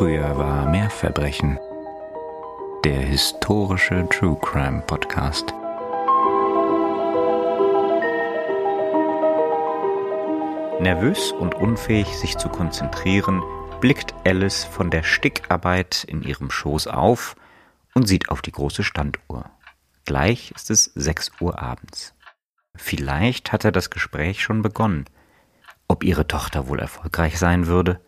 Früher war mehr Verbrechen. Der historische True Crime Podcast. Nervös und unfähig, sich zu konzentrieren, blickt Alice von der Stickarbeit in ihrem Schoß auf und sieht auf die große Standuhr. Gleich ist es sechs Uhr abends. Vielleicht hatte das Gespräch schon begonnen. Ob ihre Tochter wohl erfolgreich sein würde?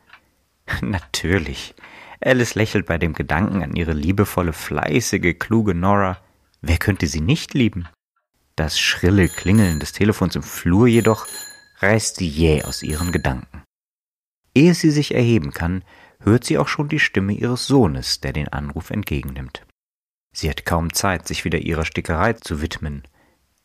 Natürlich. Alice lächelt bei dem Gedanken an ihre liebevolle, fleißige, kluge Nora. Wer könnte sie nicht lieben? Das schrille Klingeln des Telefons im Flur jedoch reißt sie jäh aus ihren Gedanken. Ehe sie sich erheben kann, hört sie auch schon die Stimme ihres Sohnes, der den Anruf entgegennimmt. Sie hat kaum Zeit, sich wieder ihrer Stickerei zu widmen.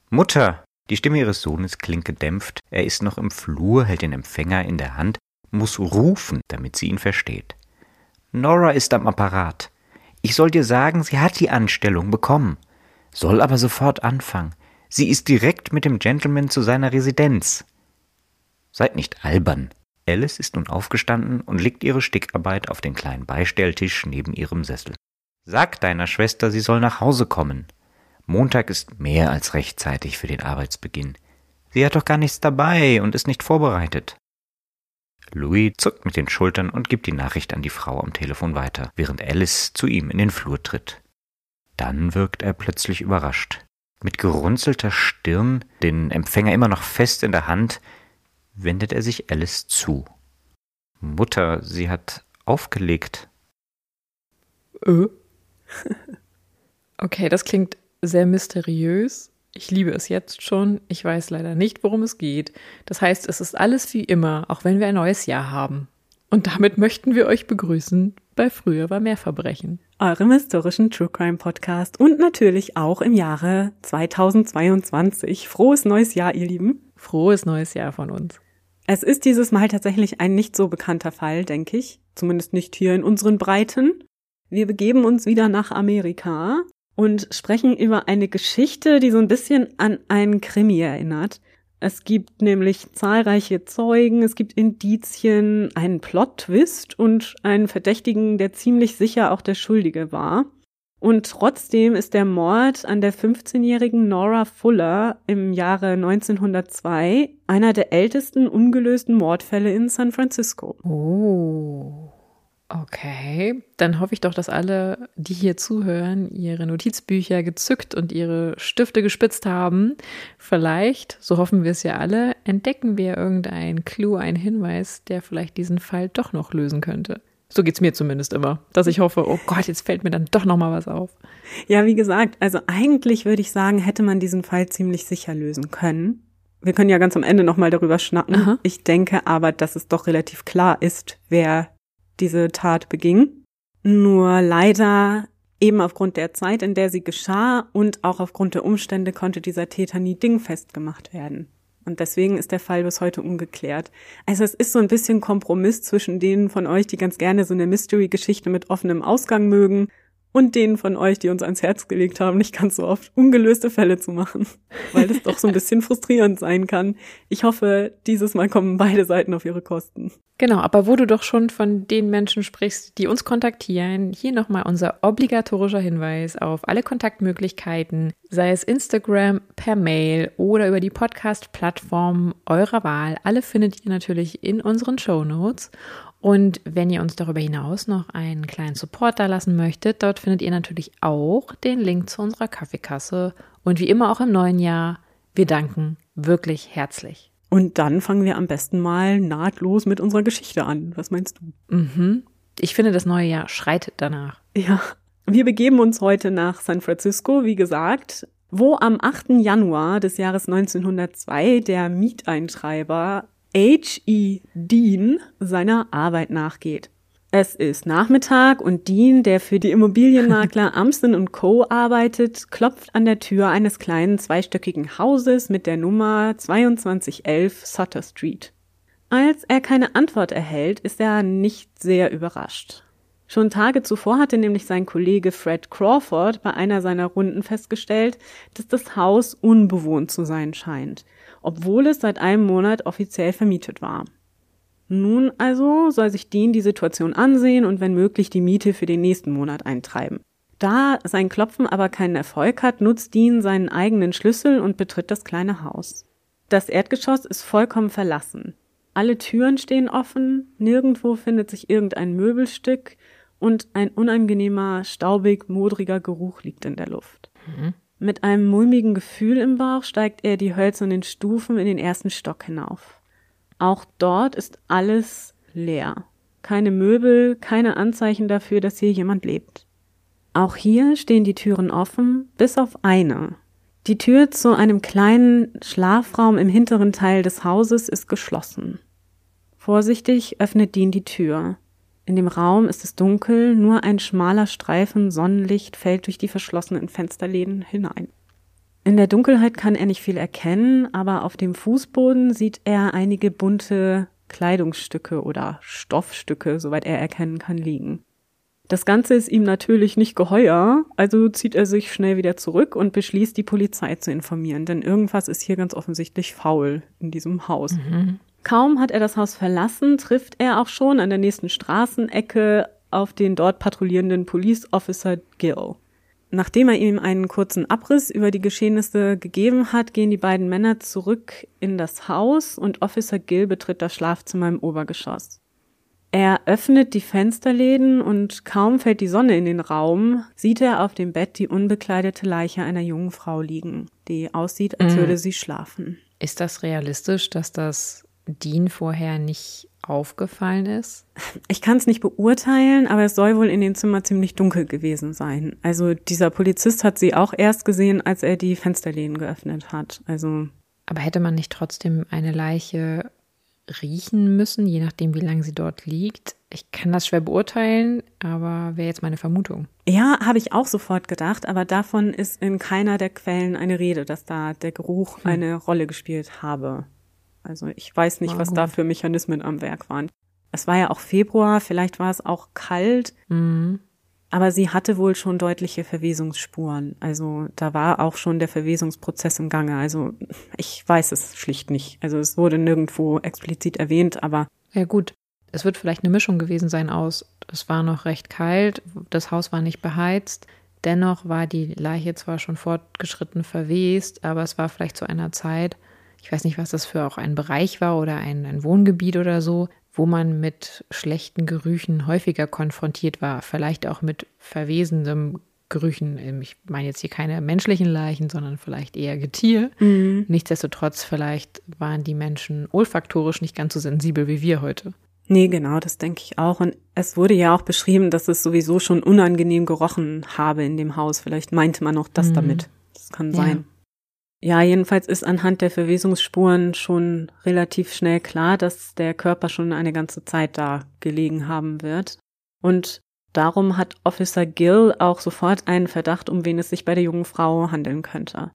Mutter! Die Stimme ihres Sohnes klingt gedämpft, er ist noch im Flur, hält den Empfänger in der Hand, muss rufen, damit sie ihn versteht. Nora ist am Apparat. Ich soll dir sagen, sie hat die Anstellung bekommen, soll aber sofort anfangen. Sie ist direkt mit dem Gentleman zu seiner Residenz. Seid nicht albern. Alice ist nun aufgestanden und legt ihre Stickarbeit auf den kleinen Beistelltisch neben ihrem Sessel. Sag deiner Schwester, sie soll nach Hause kommen. Montag ist mehr als rechtzeitig für den Arbeitsbeginn. Sie hat doch gar nichts dabei und ist nicht vorbereitet. Louis zuckt mit den Schultern und gibt die Nachricht an die Frau am Telefon weiter, während Alice zu ihm in den Flur tritt. Dann wirkt er plötzlich überrascht. Mit gerunzelter Stirn, den Empfänger immer noch fest in der Hand, wendet er sich Alice zu. Mutter, sie hat aufgelegt. Äh? okay, das klingt sehr mysteriös. Ich liebe es jetzt schon. Ich weiß leider nicht, worum es geht. Das heißt, es ist alles wie immer, auch wenn wir ein neues Jahr haben. Und damit möchten wir euch begrüßen bei Früher war mehr Verbrechen. Eurem historischen True Crime Podcast und natürlich auch im Jahre 2022. Frohes neues Jahr, ihr Lieben. Frohes neues Jahr von uns. Es ist dieses Mal tatsächlich ein nicht so bekannter Fall, denke ich. Zumindest nicht hier in unseren Breiten. Wir begeben uns wieder nach Amerika und sprechen über eine Geschichte, die so ein bisschen an einen Krimi erinnert. Es gibt nämlich zahlreiche Zeugen, es gibt Indizien, einen Plot-Twist und einen Verdächtigen, der ziemlich sicher auch der Schuldige war. Und trotzdem ist der Mord an der 15-jährigen Nora Fuller im Jahre 1902 einer der ältesten ungelösten Mordfälle in San Francisco. Oh. Okay, dann hoffe ich doch, dass alle, die hier zuhören, ihre Notizbücher gezückt und ihre Stifte gespitzt haben. Vielleicht, so hoffen wir es ja alle, entdecken wir irgendeinen Clou, einen Hinweis, der vielleicht diesen Fall doch noch lösen könnte. So geht's mir zumindest immer, dass ich hoffe, oh Gott, jetzt fällt mir dann doch noch mal was auf. Ja, wie gesagt, also eigentlich würde ich sagen, hätte man diesen Fall ziemlich sicher lösen können. Wir können ja ganz am Ende noch mal darüber schnacken. Aha. Ich denke aber, dass es doch relativ klar ist, wer diese Tat beging. Nur leider eben aufgrund der Zeit, in der sie geschah und auch aufgrund der Umstände konnte dieser Täter nie dingfest gemacht werden. Und deswegen ist der Fall bis heute ungeklärt. Also es ist so ein bisschen Kompromiss zwischen denen von euch, die ganz gerne so eine Mystery-Geschichte mit offenem Ausgang mögen und denen von euch, die uns ans Herz gelegt haben, nicht ganz so oft ungelöste Fälle zu machen, weil das doch so ein bisschen frustrierend sein kann. Ich hoffe, dieses Mal kommen beide Seiten auf ihre Kosten. Genau, aber wo du doch schon von den Menschen sprichst, die uns kontaktieren, hier nochmal unser obligatorischer Hinweis auf alle Kontaktmöglichkeiten, sei es Instagram, per Mail oder über die Podcast-Plattform eurer Wahl. Alle findet ihr natürlich in unseren Show Notes. Und wenn ihr uns darüber hinaus noch einen kleinen Support da lassen möchtet, dort findet ihr natürlich auch den Link zu unserer Kaffeekasse. Und wie immer auch im neuen Jahr, wir danken wirklich herzlich. Und dann fangen wir am besten mal nahtlos mit unserer Geschichte an. Was meinst du? Mhm. Ich finde, das neue Jahr schreit danach. Ja. Wir begeben uns heute nach San Francisco, wie gesagt, wo am 8. Januar des Jahres 1902 der Mieteintreiber H.E. Dean seiner Arbeit nachgeht. Es ist Nachmittag und Dean, der für die Immobilienmakler Amston Co. arbeitet, klopft an der Tür eines kleinen zweistöckigen Hauses mit der Nummer 2211 Sutter Street. Als er keine Antwort erhält, ist er nicht sehr überrascht. Schon Tage zuvor hatte nämlich sein Kollege Fred Crawford bei einer seiner Runden festgestellt, dass das Haus unbewohnt zu sein scheint obwohl es seit einem Monat offiziell vermietet war. Nun also soll sich Dean die Situation ansehen und wenn möglich die Miete für den nächsten Monat eintreiben. Da sein Klopfen aber keinen Erfolg hat, nutzt Dean seinen eigenen Schlüssel und betritt das kleine Haus. Das Erdgeschoss ist vollkommen verlassen. Alle Türen stehen offen, nirgendwo findet sich irgendein Möbelstück und ein unangenehmer, staubig, modriger Geruch liegt in der Luft. Mhm. Mit einem mulmigen Gefühl im Bauch steigt er die hölzernen Stufen in den ersten Stock hinauf. Auch dort ist alles leer. Keine Möbel, keine Anzeichen dafür, dass hier jemand lebt. Auch hier stehen die Türen offen, bis auf eine. Die Tür zu einem kleinen Schlafraum im hinteren Teil des Hauses ist geschlossen. Vorsichtig öffnet Dean die Tür. In dem Raum ist es dunkel, nur ein schmaler Streifen Sonnenlicht fällt durch die verschlossenen Fensterläden hinein. In der Dunkelheit kann er nicht viel erkennen, aber auf dem Fußboden sieht er einige bunte Kleidungsstücke oder Stoffstücke, soweit er erkennen kann, liegen. Das Ganze ist ihm natürlich nicht geheuer, also zieht er sich schnell wieder zurück und beschließt, die Polizei zu informieren, denn irgendwas ist hier ganz offensichtlich faul in diesem Haus. Mhm. Kaum hat er das Haus verlassen, trifft er auch schon an der nächsten Straßenecke auf den dort patrouillierenden Police Officer Gill. Nachdem er ihm einen kurzen Abriss über die Geschehnisse gegeben hat, gehen die beiden Männer zurück in das Haus und Officer Gill betritt das Schlafzimmer im Obergeschoss. Er öffnet die Fensterläden und kaum fällt die Sonne in den Raum, sieht er auf dem Bett die unbekleidete Leiche einer jungen Frau liegen, die aussieht, als mhm. würde sie schlafen. Ist das realistisch, dass das Dean vorher nicht aufgefallen ist? Ich kann es nicht beurteilen, aber es soll wohl in dem Zimmer ziemlich dunkel gewesen sein. Also dieser Polizist hat sie auch erst gesehen, als er die Fensterläden geöffnet hat. Also. Aber hätte man nicht trotzdem eine Leiche riechen müssen, je nachdem, wie lange sie dort liegt? Ich kann das schwer beurteilen, aber wäre jetzt meine Vermutung. Ja, habe ich auch sofort gedacht, aber davon ist in keiner der Quellen eine Rede, dass da der Geruch hm. eine Rolle gespielt habe. Also ich weiß nicht, was da für Mechanismen am Werk waren. Es war ja auch Februar, vielleicht war es auch kalt, mhm. aber sie hatte wohl schon deutliche Verwesungsspuren. Also da war auch schon der Verwesungsprozess im Gange. Also ich weiß es schlicht nicht. Also es wurde nirgendwo explizit erwähnt, aber. Ja gut, es wird vielleicht eine Mischung gewesen sein aus, es war noch recht kalt, das Haus war nicht beheizt. Dennoch war die Leiche zwar schon fortgeschritten verwest, aber es war vielleicht zu einer Zeit, ich weiß nicht, was das für auch ein Bereich war oder ein, ein Wohngebiet oder so, wo man mit schlechten Gerüchen häufiger konfrontiert war, vielleicht auch mit verwesendem Gerüchen. Ähm, ich meine jetzt hier keine menschlichen Leichen, sondern vielleicht eher Getier. Mhm. Nichtsdestotrotz, vielleicht waren die Menschen olfaktorisch nicht ganz so sensibel wie wir heute. Nee, genau, das denke ich auch. Und es wurde ja auch beschrieben, dass es sowieso schon unangenehm gerochen habe in dem Haus. Vielleicht meinte man auch das mhm. damit. Das kann sein. Ja. Ja, jedenfalls ist anhand der Verwesungsspuren schon relativ schnell klar, dass der Körper schon eine ganze Zeit da gelegen haben wird. Und darum hat Officer Gill auch sofort einen Verdacht, um wen es sich bei der jungen Frau handeln könnte.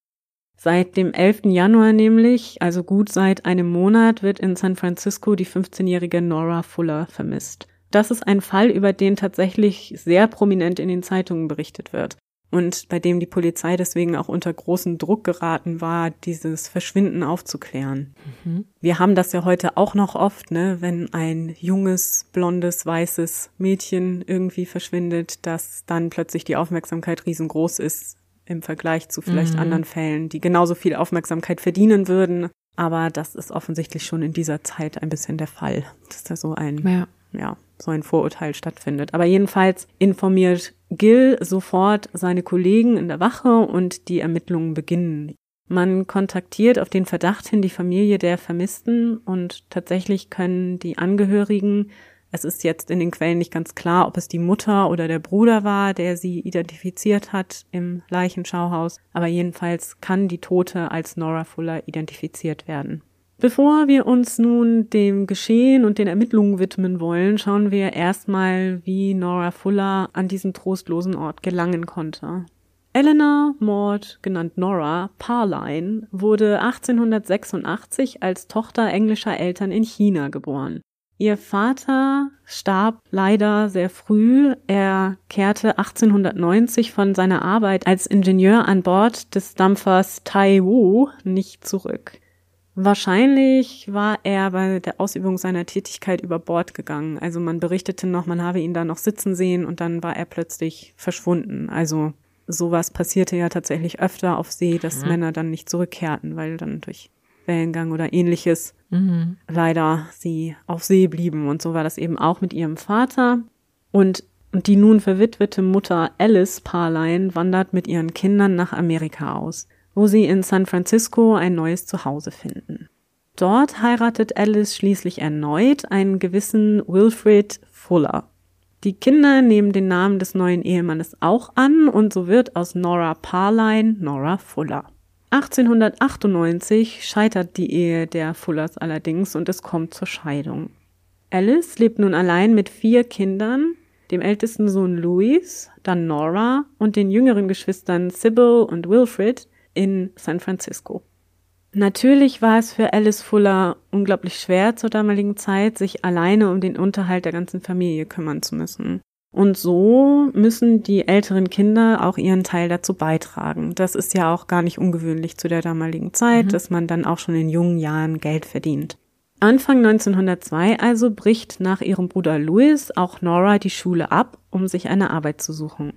Seit dem 11. Januar nämlich, also gut seit einem Monat, wird in San Francisco die 15-jährige Nora Fuller vermisst. Das ist ein Fall, über den tatsächlich sehr prominent in den Zeitungen berichtet wird und bei dem die Polizei deswegen auch unter großen Druck geraten war, dieses Verschwinden aufzuklären. Mhm. Wir haben das ja heute auch noch oft, ne, wenn ein junges, blondes, weißes Mädchen irgendwie verschwindet, dass dann plötzlich die Aufmerksamkeit riesengroß ist im Vergleich zu vielleicht mhm. anderen Fällen, die genauso viel Aufmerksamkeit verdienen würden. Aber das ist offensichtlich schon in dieser Zeit ein bisschen der Fall, dass da so ein, ja, ja so ein Vorurteil stattfindet. Aber jedenfalls informiert Gil sofort seine Kollegen in der Wache und die Ermittlungen beginnen. Man kontaktiert auf den Verdacht hin die Familie der Vermissten und tatsächlich können die Angehörigen, es ist jetzt in den Quellen nicht ganz klar, ob es die Mutter oder der Bruder war, der sie identifiziert hat im Leichenschauhaus, aber jedenfalls kann die Tote als Nora Fuller identifiziert werden. Bevor wir uns nun dem Geschehen und den Ermittlungen widmen wollen, schauen wir erstmal, wie Nora Fuller an diesen trostlosen Ort gelangen konnte. Eleanor Maud, genannt Nora Parline, wurde 1886 als Tochter englischer Eltern in China geboren. Ihr Vater starb leider sehr früh. Er kehrte 1890 von seiner Arbeit als Ingenieur an Bord des Dampfers Tai Wu nicht zurück. Wahrscheinlich war er bei der Ausübung seiner Tätigkeit über Bord gegangen. Also man berichtete noch, man habe ihn da noch sitzen sehen und dann war er plötzlich verschwunden. Also sowas passierte ja tatsächlich öfter auf See, dass mhm. Männer dann nicht zurückkehrten, weil dann durch Wellengang oder ähnliches mhm. leider sie auf See blieben. Und so war das eben auch mit ihrem Vater. Und die nun verwitwete Mutter Alice Parline wandert mit ihren Kindern nach Amerika aus wo sie in San Francisco ein neues Zuhause finden. Dort heiratet Alice schließlich erneut einen gewissen Wilfrid Fuller. Die Kinder nehmen den Namen des neuen Ehemannes auch an und so wird aus Nora Parline Nora Fuller. 1898 scheitert die Ehe der Fullers allerdings und es kommt zur Scheidung. Alice lebt nun allein mit vier Kindern, dem ältesten Sohn Louis, dann Nora und den jüngeren Geschwistern Sybil und Wilfrid, in San Francisco. Natürlich war es für Alice Fuller unglaublich schwer zur damaligen Zeit, sich alleine um den Unterhalt der ganzen Familie kümmern zu müssen. Und so müssen die älteren Kinder auch ihren Teil dazu beitragen. Das ist ja auch gar nicht ungewöhnlich zu der damaligen Zeit, mhm. dass man dann auch schon in jungen Jahren Geld verdient. Anfang 1902 also bricht nach ihrem Bruder Louis auch Nora die Schule ab, um sich eine Arbeit zu suchen.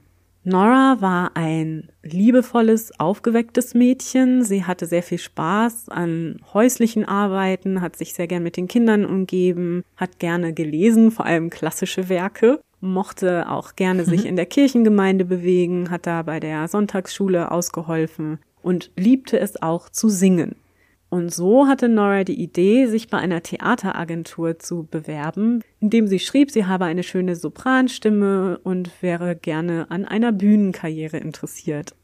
Nora war ein liebevolles, aufgewecktes Mädchen. Sie hatte sehr viel Spaß an häuslichen Arbeiten, hat sich sehr gern mit den Kindern umgeben, hat gerne gelesen, vor allem klassische Werke, mochte auch gerne sich mhm. in der Kirchengemeinde bewegen, hat da bei der Sonntagsschule ausgeholfen und liebte es auch zu singen. Und so hatte Nora die Idee, sich bei einer Theateragentur zu bewerben, indem sie schrieb, sie habe eine schöne Sopranstimme und wäre gerne an einer Bühnenkarriere interessiert.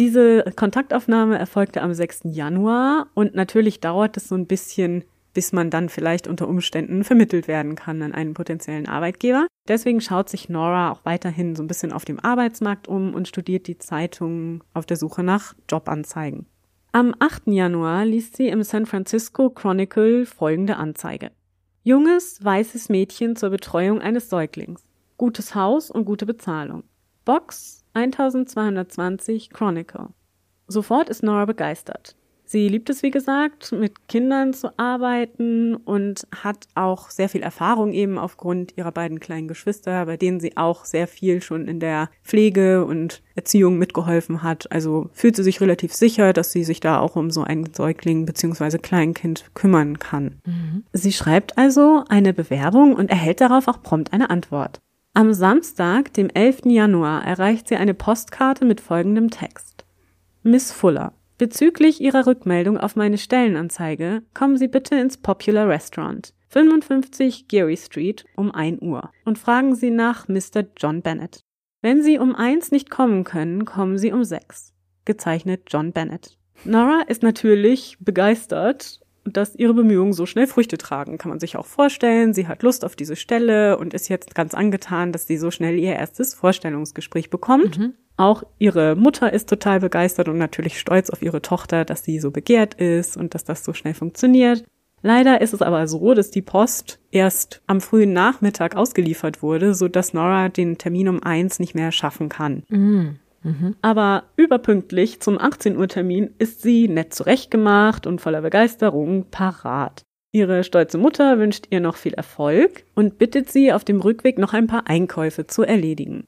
Diese Kontaktaufnahme erfolgte am 6. Januar und natürlich dauert es so ein bisschen, bis man dann vielleicht unter Umständen vermittelt werden kann an einen potenziellen Arbeitgeber. Deswegen schaut sich Nora auch weiterhin so ein bisschen auf dem Arbeitsmarkt um und studiert die Zeitung auf der Suche nach Jobanzeigen. Am 8. Januar liest sie im San Francisco Chronicle folgende Anzeige. Junges, weißes Mädchen zur Betreuung eines Säuglings. Gutes Haus und gute Bezahlung. Box 1220 Chronicle. Sofort ist Nora begeistert. Sie liebt es, wie gesagt, mit Kindern zu arbeiten und hat auch sehr viel Erfahrung eben aufgrund ihrer beiden kleinen Geschwister, bei denen sie auch sehr viel schon in der Pflege und Erziehung mitgeholfen hat. Also fühlt sie sich relativ sicher, dass sie sich da auch um so einen Säugling bzw. Kleinkind kümmern kann. Mhm. Sie schreibt also eine Bewerbung und erhält darauf auch prompt eine Antwort. Am Samstag, dem 11. Januar, erreicht sie eine Postkarte mit folgendem Text. Miss Fuller, Bezüglich Ihrer Rückmeldung auf meine Stellenanzeige kommen Sie bitte ins Popular Restaurant, 55 Geary Street um 1 Uhr und fragen Sie nach Mr. John Bennett. Wenn Sie um 1 nicht kommen können, kommen Sie um 6. Gezeichnet John Bennett. Nora ist natürlich begeistert, dass ihre Bemühungen so schnell Früchte tragen. Kann man sich auch vorstellen. Sie hat Lust auf diese Stelle und ist jetzt ganz angetan, dass sie so schnell ihr erstes Vorstellungsgespräch bekommt. Mhm. Auch ihre Mutter ist total begeistert und natürlich stolz auf ihre Tochter, dass sie so begehrt ist und dass das so schnell funktioniert. Leider ist es aber so, dass die Post erst am frühen Nachmittag ausgeliefert wurde, so dass Nora den Termin um eins nicht mehr schaffen kann. Mhm. Mhm. Aber überpünktlich zum 18 Uhr Termin ist sie nett zurechtgemacht und voller Begeisterung parat. Ihre stolze Mutter wünscht ihr noch viel Erfolg und bittet sie, auf dem Rückweg noch ein paar Einkäufe zu erledigen.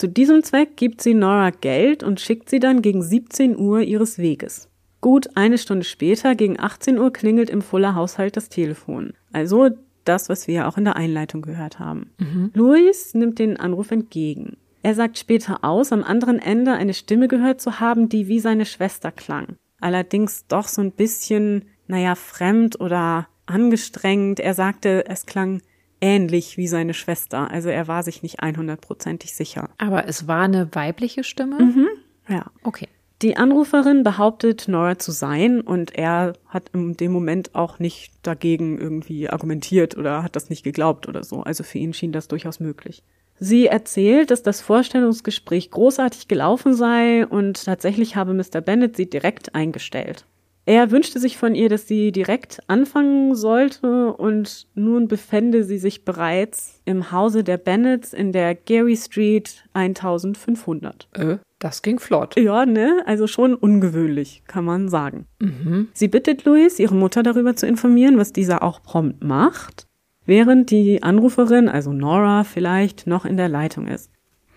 Zu diesem Zweck gibt sie Nora Geld und schickt sie dann gegen 17 Uhr ihres Weges. Gut eine Stunde später, gegen 18 Uhr, klingelt im Fuller Haushalt das Telefon. Also das, was wir ja auch in der Einleitung gehört haben. Mhm. Luis nimmt den Anruf entgegen. Er sagt später aus, am anderen Ende eine Stimme gehört zu haben, die wie seine Schwester klang. Allerdings doch so ein bisschen, naja, fremd oder angestrengt. Er sagte, es klang ähnlich wie seine Schwester. Also er war sich nicht 100%ig sicher. Aber es war eine weibliche Stimme? Mhm. Ja. Okay. Die Anruferin behauptet, Nora zu sein und er hat in dem Moment auch nicht dagegen irgendwie argumentiert oder hat das nicht geglaubt oder so. Also für ihn schien das durchaus möglich. Sie erzählt, dass das Vorstellungsgespräch großartig gelaufen sei und tatsächlich habe Mr. Bennett sie direkt eingestellt. Er wünschte sich von ihr, dass sie direkt anfangen sollte und nun befände sie sich bereits im Hause der Bennets in der Gary Street 1500. Äh? Das ging flott. Ja, ne? Also schon ungewöhnlich, kann man sagen. Mhm. Sie bittet Louis, ihre Mutter darüber zu informieren, was dieser auch prompt macht, während die Anruferin, also Nora, vielleicht noch in der Leitung ist.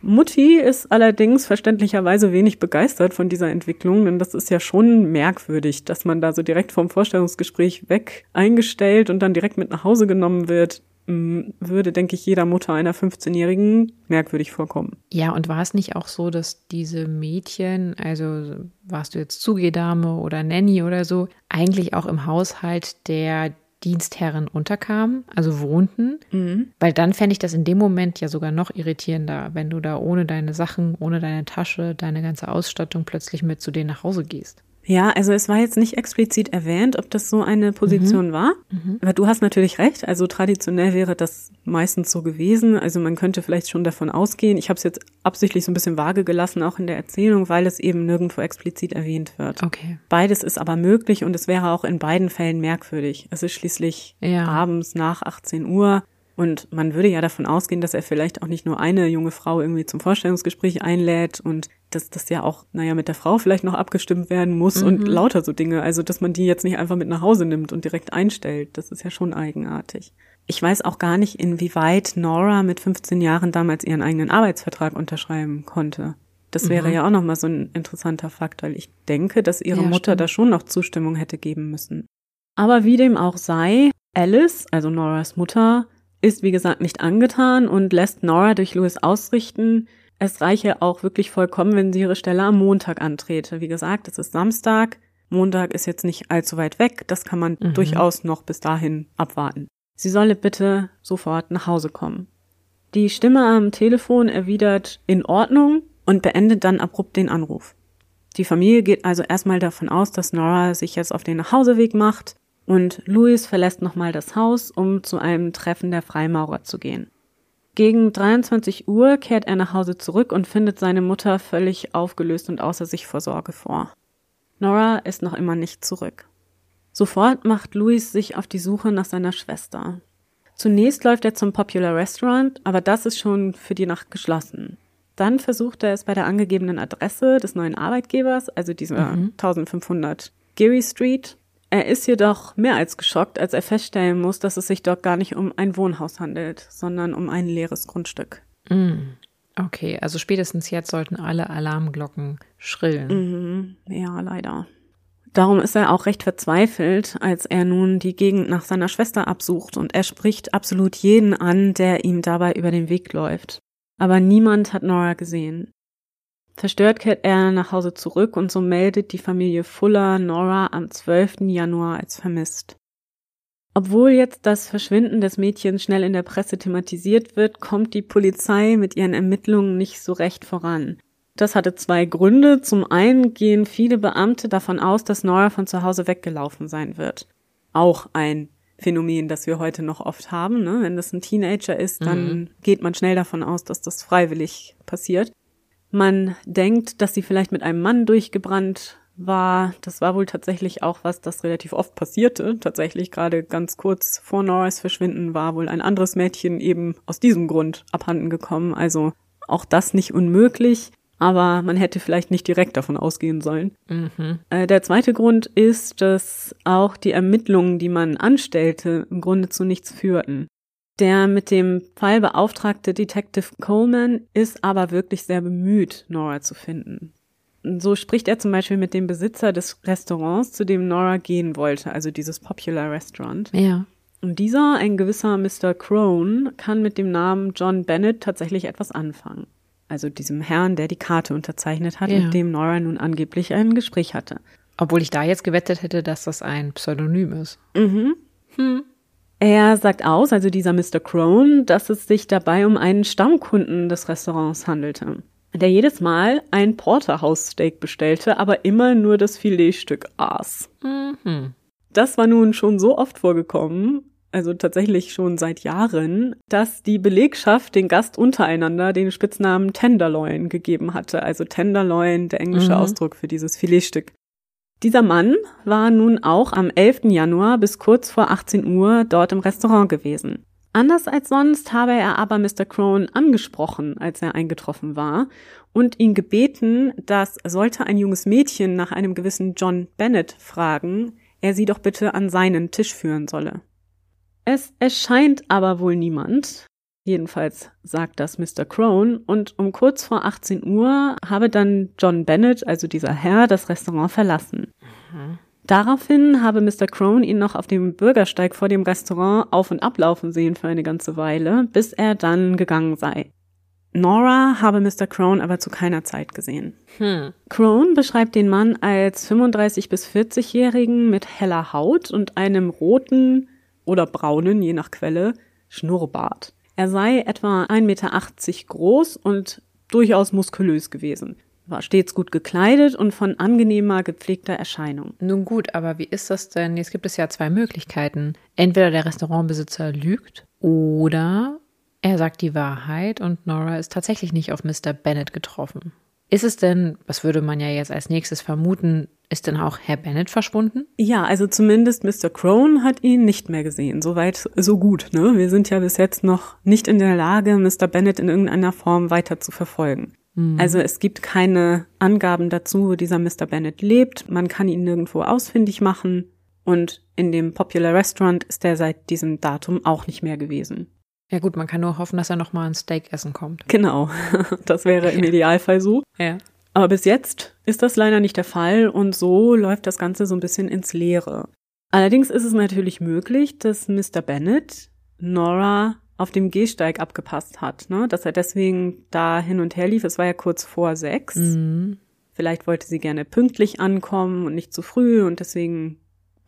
Mutti ist allerdings verständlicherweise wenig begeistert von dieser Entwicklung, denn das ist ja schon merkwürdig, dass man da so direkt vom Vorstellungsgespräch weg eingestellt und dann direkt mit nach Hause genommen wird würde, denke ich, jeder Mutter einer 15-Jährigen merkwürdig vorkommen. Ja, und war es nicht auch so, dass diese Mädchen, also warst du jetzt Zugedame oder Nanny oder so, eigentlich auch im Haushalt der Dienstherren unterkamen, also wohnten, mhm. weil dann fände ich das in dem Moment ja sogar noch irritierender, wenn du da ohne deine Sachen, ohne deine Tasche, deine ganze Ausstattung plötzlich mit zu denen nach Hause gehst. Ja, also es war jetzt nicht explizit erwähnt, ob das so eine Position mhm. war. Mhm. Aber du hast natürlich recht. Also traditionell wäre das meistens so gewesen. Also man könnte vielleicht schon davon ausgehen. Ich habe es jetzt absichtlich so ein bisschen vage gelassen, auch in der Erzählung, weil es eben nirgendwo explizit erwähnt wird. Okay. Beides ist aber möglich und es wäre auch in beiden Fällen merkwürdig. Es ist schließlich ja. abends nach 18 Uhr. Und man würde ja davon ausgehen, dass er vielleicht auch nicht nur eine junge Frau irgendwie zum Vorstellungsgespräch einlädt und dass das ja auch, naja, mit der Frau vielleicht noch abgestimmt werden muss mhm. und lauter so Dinge. Also, dass man die jetzt nicht einfach mit nach Hause nimmt und direkt einstellt. Das ist ja schon eigenartig. Ich weiß auch gar nicht, inwieweit Nora mit 15 Jahren damals ihren eigenen Arbeitsvertrag unterschreiben konnte. Das wäre mhm. ja auch nochmal so ein interessanter Fakt, weil ich denke, dass ihre ja, Mutter stimmt. da schon noch Zustimmung hätte geben müssen. Aber wie dem auch sei, Alice, also Noras Mutter, ist wie gesagt nicht angetan und lässt Nora durch Louis ausrichten, es reiche auch wirklich vollkommen, wenn sie ihre Stelle am Montag antrete. Wie gesagt, es ist Samstag. Montag ist jetzt nicht allzu weit weg. Das kann man mhm. durchaus noch bis dahin abwarten. Sie solle bitte sofort nach Hause kommen. Die Stimme am Telefon erwidert in Ordnung und beendet dann abrupt den Anruf. Die Familie geht also erstmal davon aus, dass Nora sich jetzt auf den Nachhauseweg macht und Louis verlässt nochmal das Haus, um zu einem Treffen der Freimaurer zu gehen. Gegen 23 Uhr kehrt er nach Hause zurück und findet seine Mutter völlig aufgelöst und außer sich vor Sorge vor. Nora ist noch immer nicht zurück. Sofort macht Louis sich auf die Suche nach seiner Schwester. Zunächst läuft er zum Popular Restaurant, aber das ist schon für die Nacht geschlossen. Dann versucht er es bei der angegebenen Adresse des neuen Arbeitgebers, also dieser mhm. 1500 Geary Street, er ist jedoch mehr als geschockt, als er feststellen muss, dass es sich dort gar nicht um ein Wohnhaus handelt, sondern um ein leeres Grundstück. Mm. Okay, also spätestens jetzt sollten alle Alarmglocken schrillen. Mhm. Ja, leider. Darum ist er auch recht verzweifelt, als er nun die Gegend nach seiner Schwester absucht und er spricht absolut jeden an, der ihm dabei über den Weg läuft. Aber niemand hat Nora gesehen. Verstört kehrt er nach Hause zurück und so meldet die Familie Fuller Nora am 12. Januar als vermisst. Obwohl jetzt das Verschwinden des Mädchens schnell in der Presse thematisiert wird, kommt die Polizei mit ihren Ermittlungen nicht so recht voran. Das hatte zwei Gründe. Zum einen gehen viele Beamte davon aus, dass Nora von zu Hause weggelaufen sein wird. Auch ein Phänomen, das wir heute noch oft haben. Ne? Wenn das ein Teenager ist, dann mhm. geht man schnell davon aus, dass das freiwillig passiert. Man denkt, dass sie vielleicht mit einem Mann durchgebrannt war. Das war wohl tatsächlich auch was, das relativ oft passierte. Tatsächlich gerade ganz kurz vor Norris Verschwinden war wohl ein anderes Mädchen eben aus diesem Grund abhanden gekommen. Also auch das nicht unmöglich. Aber man hätte vielleicht nicht direkt davon ausgehen sollen. Mhm. Äh, der zweite Grund ist, dass auch die Ermittlungen, die man anstellte, im Grunde zu nichts führten. Der mit dem Fall beauftragte Detective Coleman ist aber wirklich sehr bemüht, Nora zu finden. So spricht er zum Beispiel mit dem Besitzer des Restaurants, zu dem Nora gehen wollte, also dieses Popular Restaurant. Ja. Und dieser, ein gewisser Mr. Crone, kann mit dem Namen John Bennett tatsächlich etwas anfangen. Also diesem Herrn, der die Karte unterzeichnet hat, ja. mit dem Nora nun angeblich ein Gespräch hatte. Obwohl ich da jetzt gewettet hätte, dass das ein Pseudonym ist. Mhm. Hm. Er sagt aus, also dieser Mr. Crone, dass es sich dabei um einen Stammkunden des Restaurants handelte, der jedes Mal ein Porterhouse-Steak bestellte, aber immer nur das Filetstück aß. Mhm. Das war nun schon so oft vorgekommen, also tatsächlich schon seit Jahren, dass die Belegschaft den Gast untereinander den Spitznamen Tenderloin gegeben hatte. Also Tenderloin, der englische mhm. Ausdruck für dieses Filetstück. Dieser Mann war nun auch am 11. Januar bis kurz vor 18 Uhr dort im Restaurant gewesen. Anders als sonst habe er aber Mr. Crone angesprochen, als er eingetroffen war, und ihn gebeten, dass sollte ein junges Mädchen nach einem gewissen John Bennett fragen, er sie doch bitte an seinen Tisch führen solle. Es erscheint aber wohl niemand. Jedenfalls sagt das Mr. Crone und um kurz vor 18 Uhr habe dann John Bennett, also dieser Herr, das Restaurant verlassen. Mhm. Daraufhin habe Mr. Crone ihn noch auf dem Bürgersteig vor dem Restaurant auf und ablaufen sehen für eine ganze Weile, bis er dann gegangen sei. Nora habe Mr. Crone aber zu keiner Zeit gesehen. Hm. Crone beschreibt den Mann als 35 bis 40-Jährigen mit heller Haut und einem roten oder braunen, je nach Quelle, Schnurrbart. Er sei etwa 1,80 Meter groß und durchaus muskulös gewesen war stets gut gekleidet und von angenehmer, gepflegter Erscheinung. Nun gut, aber wie ist das denn? Jetzt gibt es ja zwei Möglichkeiten. Entweder der Restaurantbesitzer lügt oder er sagt die Wahrheit und Nora ist tatsächlich nicht auf Mr. Bennett getroffen. Ist es denn, was würde man ja jetzt als nächstes vermuten, ist denn auch Herr Bennett verschwunden? Ja, also zumindest Mr. Crone hat ihn nicht mehr gesehen. Soweit, so gut. Ne? Wir sind ja bis jetzt noch nicht in der Lage, Mr. Bennett in irgendeiner Form weiter zu verfolgen. Mhm. Also es gibt keine Angaben dazu, wo dieser Mr. Bennett lebt. Man kann ihn nirgendwo ausfindig machen. Und in dem Popular Restaurant ist er seit diesem Datum auch nicht mehr gewesen. Ja gut, man kann nur hoffen, dass er nochmal ein Steak essen kommt. Genau, das wäre im Idealfall so. Ja. Aber bis jetzt ist das leider nicht der Fall und so läuft das Ganze so ein bisschen ins Leere. Allerdings ist es natürlich möglich, dass Mr. Bennett Nora auf dem Gehsteig abgepasst hat, ne? Dass er deswegen da hin und her lief. Es war ja kurz vor sechs. Mhm. Vielleicht wollte sie gerne pünktlich ankommen und nicht zu früh und deswegen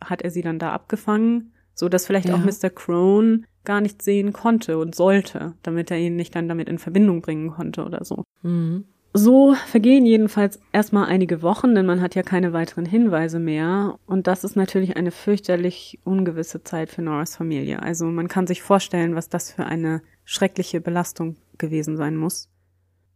hat er sie dann da abgefangen, so dass vielleicht ja. auch Mr. Crone gar nicht sehen konnte und sollte, damit er ihn nicht dann damit in Verbindung bringen konnte oder so. Mhm. So vergehen jedenfalls erstmal einige Wochen, denn man hat ja keine weiteren Hinweise mehr. Und das ist natürlich eine fürchterlich ungewisse Zeit für Noras Familie. Also man kann sich vorstellen, was das für eine schreckliche Belastung gewesen sein muss.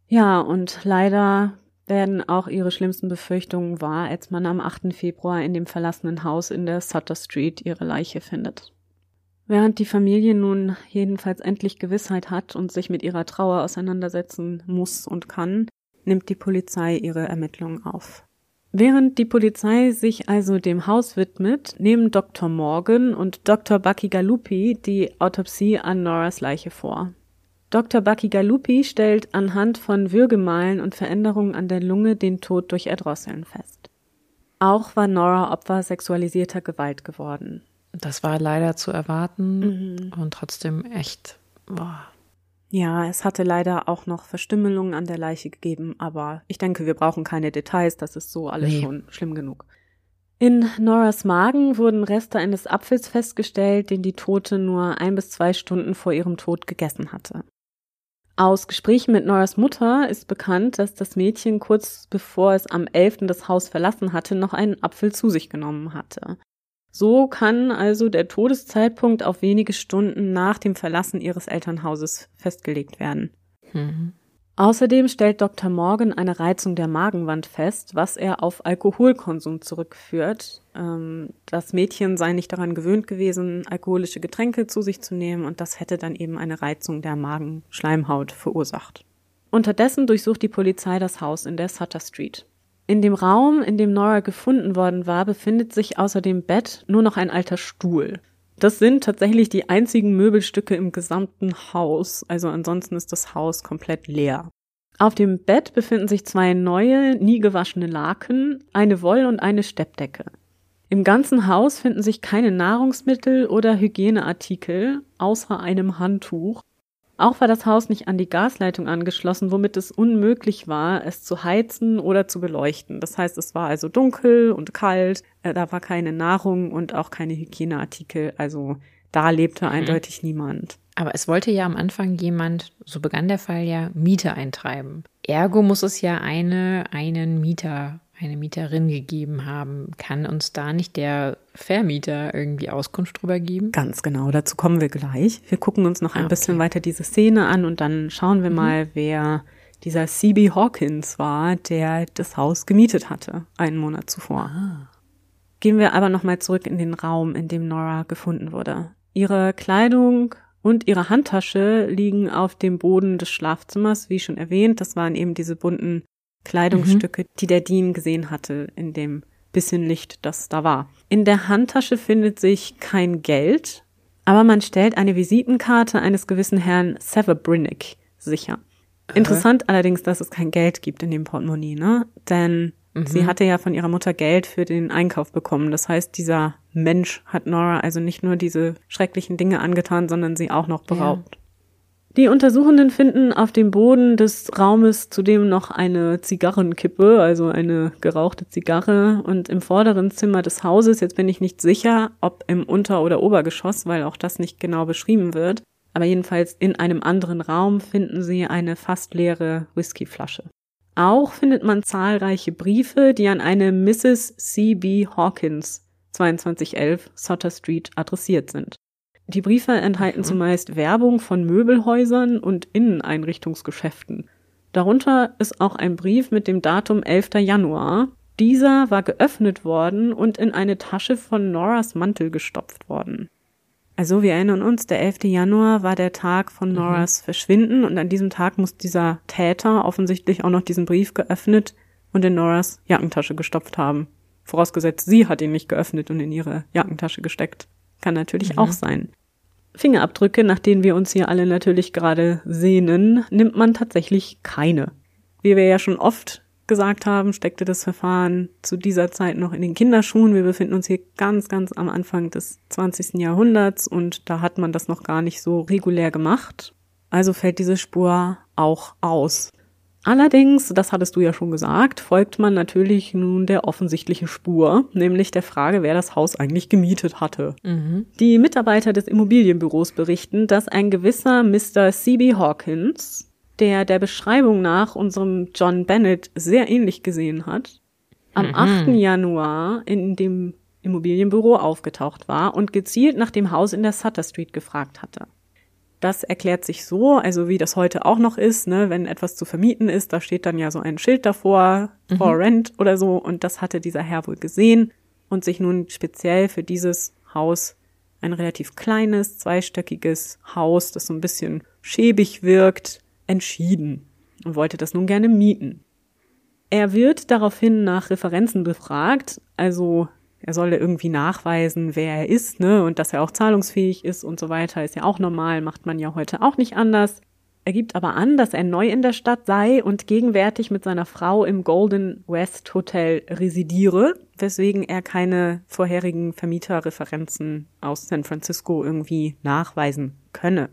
Ja, und leider werden auch ihre schlimmsten Befürchtungen wahr, als man am 8. Februar in dem verlassenen Haus in der Sutter Street ihre Leiche findet. Während die Familie nun jedenfalls endlich Gewissheit hat und sich mit ihrer Trauer auseinandersetzen muss und kann, nimmt die Polizei ihre Ermittlungen auf. Während die Polizei sich also dem Haus widmet, nehmen Dr. Morgan und Dr. Bucky Gallupi die Autopsie an Noras Leiche vor. Dr. Bucky Gallupi stellt anhand von Würgemalen und Veränderungen an der Lunge den Tod durch Erdrosseln fest. Auch war Nora Opfer sexualisierter Gewalt geworden. Das war leider zu erwarten mhm. und trotzdem echt boah, ja, es hatte leider auch noch Verstümmelungen an der Leiche gegeben, aber ich denke, wir brauchen keine Details, das ist so alles nee. schon schlimm genug. In Noras Magen wurden Reste eines Apfels festgestellt, den die Tote nur ein bis zwei Stunden vor ihrem Tod gegessen hatte. Aus Gesprächen mit Noras Mutter ist bekannt, dass das Mädchen kurz bevor es am 11. das Haus verlassen hatte, noch einen Apfel zu sich genommen hatte. So kann also der Todeszeitpunkt auf wenige Stunden nach dem Verlassen ihres Elternhauses festgelegt werden. Mhm. Außerdem stellt Dr. Morgan eine Reizung der Magenwand fest, was er auf Alkoholkonsum zurückführt. Ähm, das Mädchen sei nicht daran gewöhnt gewesen, alkoholische Getränke zu sich zu nehmen und das hätte dann eben eine Reizung der Magenschleimhaut verursacht. Unterdessen durchsucht die Polizei das Haus in der Sutter Street. In dem Raum, in dem Nora gefunden worden war, befindet sich außer dem Bett nur noch ein alter Stuhl. Das sind tatsächlich die einzigen Möbelstücke im gesamten Haus, also ansonsten ist das Haus komplett leer. Auf dem Bett befinden sich zwei neue, nie gewaschene Laken, eine Woll- und eine Steppdecke. Im ganzen Haus finden sich keine Nahrungsmittel oder Hygieneartikel, außer einem Handtuch, auch war das Haus nicht an die Gasleitung angeschlossen, womit es unmöglich war, es zu heizen oder zu beleuchten. Das heißt, es war also dunkel und kalt, äh, da war keine Nahrung und auch keine Hygieneartikel, also da lebte mhm. eindeutig niemand. Aber es wollte ja am Anfang jemand, so begann der Fall ja, Miete eintreiben. Ergo muss es ja eine, einen Mieter eine Mieterin gegeben haben. Kann uns da nicht der Vermieter irgendwie Auskunft drüber geben? Ganz genau, dazu kommen wir gleich. Wir gucken uns noch ein ah, okay. bisschen weiter diese Szene an und dann schauen wir mhm. mal, wer dieser C.B. Hawkins war, der das Haus gemietet hatte, einen Monat zuvor. Ah. Gehen wir aber nochmal zurück in den Raum, in dem Nora gefunden wurde. Ihre Kleidung und ihre Handtasche liegen auf dem Boden des Schlafzimmers, wie schon erwähnt. Das waren eben diese bunten Kleidungsstücke, mhm. die der Dean gesehen hatte in dem bisschen Licht, das da war. In der Handtasche findet sich kein Geld, aber man stellt eine Visitenkarte eines gewissen Herrn Severbrinnick sicher. Interessant allerdings, dass es kein Geld gibt in dem Portemonnaie, ne? Denn mhm. sie hatte ja von ihrer Mutter Geld für den Einkauf bekommen. Das heißt, dieser Mensch hat Nora also nicht nur diese schrecklichen Dinge angetan, sondern sie auch noch beraubt. Ja. Die Untersuchenden finden auf dem Boden des Raumes zudem noch eine Zigarrenkippe, also eine gerauchte Zigarre. Und im vorderen Zimmer des Hauses, jetzt bin ich nicht sicher, ob im Unter- oder Obergeschoss, weil auch das nicht genau beschrieben wird, aber jedenfalls in einem anderen Raum finden sie eine fast leere Whiskyflasche. Auch findet man zahlreiche Briefe, die an eine Mrs. C.B. Hawkins 2211 Sutter Street adressiert sind. Die Briefe enthalten mhm. zumeist Werbung von Möbelhäusern und Inneneinrichtungsgeschäften. Darunter ist auch ein Brief mit dem Datum 11. Januar. Dieser war geöffnet worden und in eine Tasche von Noras Mantel gestopft worden. Also wir erinnern uns, der 11. Januar war der Tag von mhm. Noras mhm. Verschwinden und an diesem Tag muss dieser Täter offensichtlich auch noch diesen Brief geöffnet und in Noras Jackentasche gestopft haben. Vorausgesetzt, sie hat ihn nicht geöffnet und in ihre Jackentasche gesteckt. Kann natürlich mhm. auch sein. Fingerabdrücke, nach denen wir uns hier alle natürlich gerade sehnen, nimmt man tatsächlich keine. Wie wir ja schon oft gesagt haben, steckte das Verfahren zu dieser Zeit noch in den Kinderschuhen. Wir befinden uns hier ganz, ganz am Anfang des 20. Jahrhunderts und da hat man das noch gar nicht so regulär gemacht. Also fällt diese Spur auch aus. Allerdings, das hattest du ja schon gesagt, folgt man natürlich nun der offensichtlichen Spur, nämlich der Frage, wer das Haus eigentlich gemietet hatte. Mhm. Die Mitarbeiter des Immobilienbüros berichten, dass ein gewisser Mr. C.B. Hawkins, der der Beschreibung nach unserem John Bennett sehr ähnlich gesehen hat, am mhm. 8. Januar in dem Immobilienbüro aufgetaucht war und gezielt nach dem Haus in der Sutter Street gefragt hatte. Das erklärt sich so, also wie das heute auch noch ist, ne, wenn etwas zu vermieten ist, da steht dann ja so ein Schild davor, mhm. for rent oder so, und das hatte dieser Herr wohl gesehen und sich nun speziell für dieses Haus ein relativ kleines, zweistöckiges Haus, das so ein bisschen schäbig wirkt, entschieden und wollte das nun gerne mieten. Er wird daraufhin nach Referenzen befragt, also er solle irgendwie nachweisen, wer er ist, ne, und dass er auch zahlungsfähig ist und so weiter, ist ja auch normal, macht man ja heute auch nicht anders. Er gibt aber an, dass er neu in der Stadt sei und gegenwärtig mit seiner Frau im Golden West Hotel residiere, weswegen er keine vorherigen Vermieterreferenzen aus San Francisco irgendwie nachweisen könne.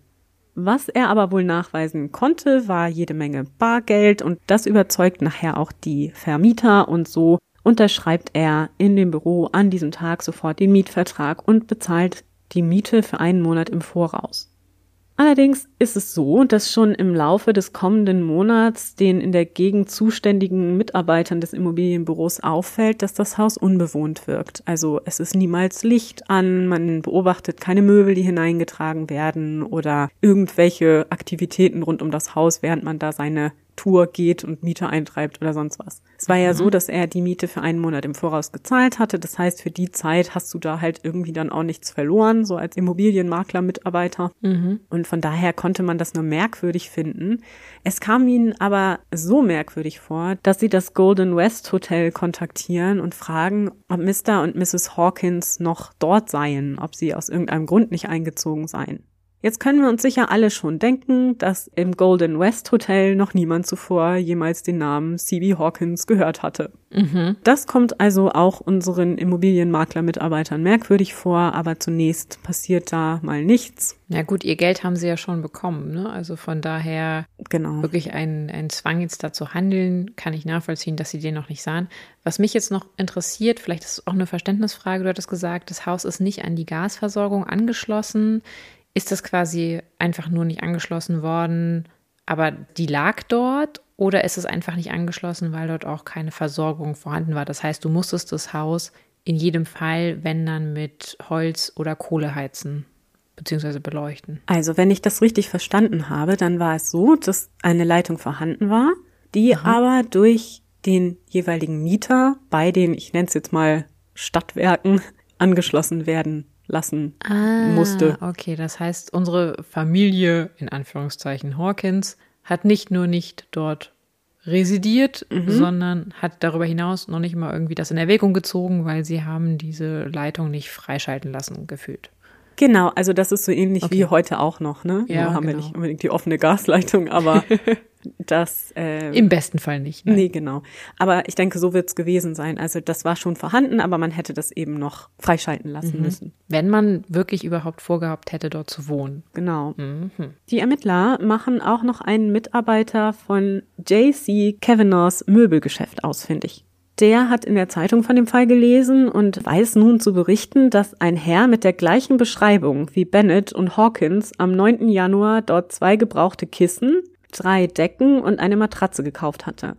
Was er aber wohl nachweisen konnte, war jede Menge Bargeld und das überzeugt nachher auch die Vermieter und so unterschreibt er in dem Büro an diesem Tag sofort den Mietvertrag und bezahlt die Miete für einen Monat im Voraus. Allerdings ist es so, dass schon im Laufe des kommenden Monats den in der Gegend zuständigen Mitarbeitern des Immobilienbüros auffällt, dass das Haus unbewohnt wirkt. Also es ist niemals Licht an, man beobachtet keine Möbel, die hineingetragen werden oder irgendwelche Aktivitäten rund um das Haus, während man da seine Tour geht und Miete eintreibt oder sonst was. Es war ja mhm. so, dass er die Miete für einen Monat im Voraus gezahlt hatte. Das heißt, für die Zeit hast du da halt irgendwie dann auch nichts verloren, so als Immobilienmakler-Mitarbeiter. Mhm. Und von daher konnte man das nur merkwürdig finden. Es kam ihnen aber so merkwürdig vor, dass sie das Golden West Hotel kontaktieren und fragen, ob Mr. und Mrs. Hawkins noch dort seien, ob sie aus irgendeinem Grund nicht eingezogen seien. Jetzt können wir uns sicher alle schon denken, dass im Golden West Hotel noch niemand zuvor jemals den Namen C.B. Hawkins gehört hatte. Mhm. Das kommt also auch unseren Immobilienmakler-Mitarbeitern merkwürdig vor, aber zunächst passiert da mal nichts. Ja gut, ihr Geld haben sie ja schon bekommen, ne? Also von daher genau. wirklich ein, ein Zwang jetzt da zu handeln, kann ich nachvollziehen, dass sie den noch nicht sahen. Was mich jetzt noch interessiert, vielleicht ist es auch eine Verständnisfrage, du hattest gesagt, das Haus ist nicht an die Gasversorgung angeschlossen. Ist das quasi einfach nur nicht angeschlossen worden, aber die lag dort? Oder ist es einfach nicht angeschlossen, weil dort auch keine Versorgung vorhanden war? Das heißt, du musstest das Haus in jedem Fall, wenn dann mit Holz oder Kohle heizen bzw. beleuchten. Also, wenn ich das richtig verstanden habe, dann war es so, dass eine Leitung vorhanden war, die Aha. aber durch den jeweiligen Mieter bei den, ich nenne es jetzt mal Stadtwerken, angeschlossen werden lassen ah, musste. Okay, das heißt, unsere Familie, in Anführungszeichen Hawkins, hat nicht nur nicht dort residiert, mhm. sondern hat darüber hinaus noch nicht mal irgendwie das in Erwägung gezogen, weil sie haben diese Leitung nicht freischalten lassen gefühlt. Genau, also das ist so ähnlich okay. wie heute auch noch, ne? Ja, Nur haben genau. wir nicht unbedingt die offene Gasleitung, aber das äh, im besten Fall nicht. Nein. Nee, genau. Aber ich denke, so wird's gewesen sein. Also das war schon vorhanden, aber man hätte das eben noch freischalten lassen mhm. müssen. Wenn man wirklich überhaupt vorgehabt hätte, dort zu wohnen. Genau. Mhm. Die Ermittler machen auch noch einen Mitarbeiter von JC Kavanaghs Möbelgeschäft ausfindig. Der hat in der Zeitung von dem Fall gelesen und weiß nun zu berichten, dass ein Herr mit der gleichen Beschreibung wie Bennett und Hawkins am 9. Januar dort zwei gebrauchte Kissen, drei Decken und eine Matratze gekauft hatte.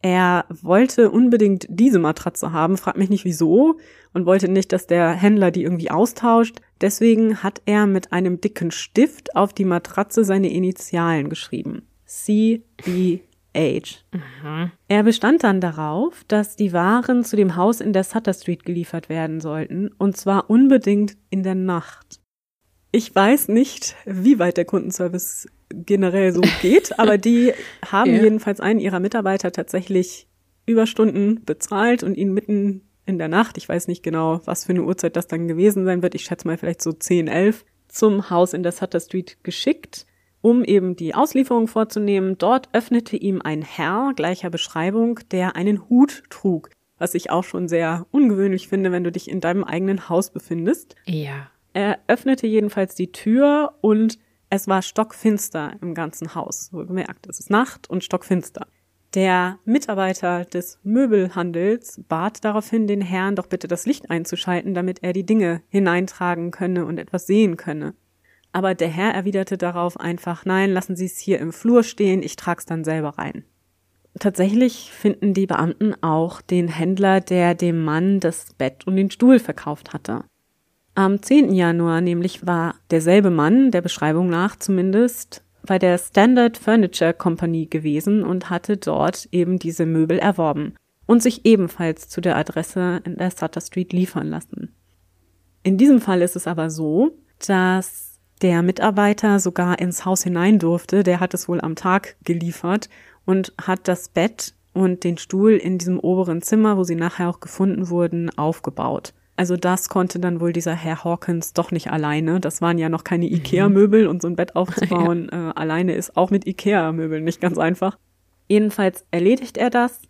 Er wollte unbedingt diese Matratze haben, fragt mich nicht wieso, und wollte nicht, dass der Händler die irgendwie austauscht. Deswegen hat er mit einem dicken Stift auf die Matratze seine Initialen geschrieben. C. B. Age. Mhm. Er bestand dann darauf, dass die Waren zu dem Haus in der Sutter Street geliefert werden sollten, und zwar unbedingt in der Nacht. Ich weiß nicht, wie weit der Kundenservice generell so geht, aber die haben ja. jedenfalls einen ihrer Mitarbeiter tatsächlich Überstunden bezahlt und ihn mitten in der Nacht, ich weiß nicht genau, was für eine Uhrzeit das dann gewesen sein wird, ich schätze mal vielleicht so 10, 11, zum Haus in der Sutter Street geschickt um eben die Auslieferung vorzunehmen. Dort öffnete ihm ein Herr gleicher Beschreibung, der einen Hut trug, was ich auch schon sehr ungewöhnlich finde, wenn du dich in deinem eigenen Haus befindest. Ja. Er öffnete jedenfalls die Tür und es war stockfinster im ganzen Haus. Wohlgemerkt, es ist Nacht und stockfinster. Der Mitarbeiter des Möbelhandels bat daraufhin den Herrn doch bitte das Licht einzuschalten, damit er die Dinge hineintragen könne und etwas sehen könne. Aber der Herr erwiderte darauf einfach, nein, lassen Sie es hier im Flur stehen, ich trag's dann selber rein. Tatsächlich finden die Beamten auch den Händler, der dem Mann das Bett und den Stuhl verkauft hatte. Am 10. Januar nämlich war derselbe Mann, der Beschreibung nach zumindest, bei der Standard Furniture Company gewesen und hatte dort eben diese Möbel erworben und sich ebenfalls zu der Adresse in der Sutter Street liefern lassen. In diesem Fall ist es aber so, dass der Mitarbeiter sogar ins Haus hinein durfte. Der hat es wohl am Tag geliefert und hat das Bett und den Stuhl in diesem oberen Zimmer, wo sie nachher auch gefunden wurden, aufgebaut. Also das konnte dann wohl dieser Herr Hawkins doch nicht alleine. Das waren ja noch keine. Ikea-Möbel und so ein Bett aufzubauen ja. äh, alleine ist auch mit Ikea-Möbeln nicht ganz einfach. Jedenfalls erledigt er das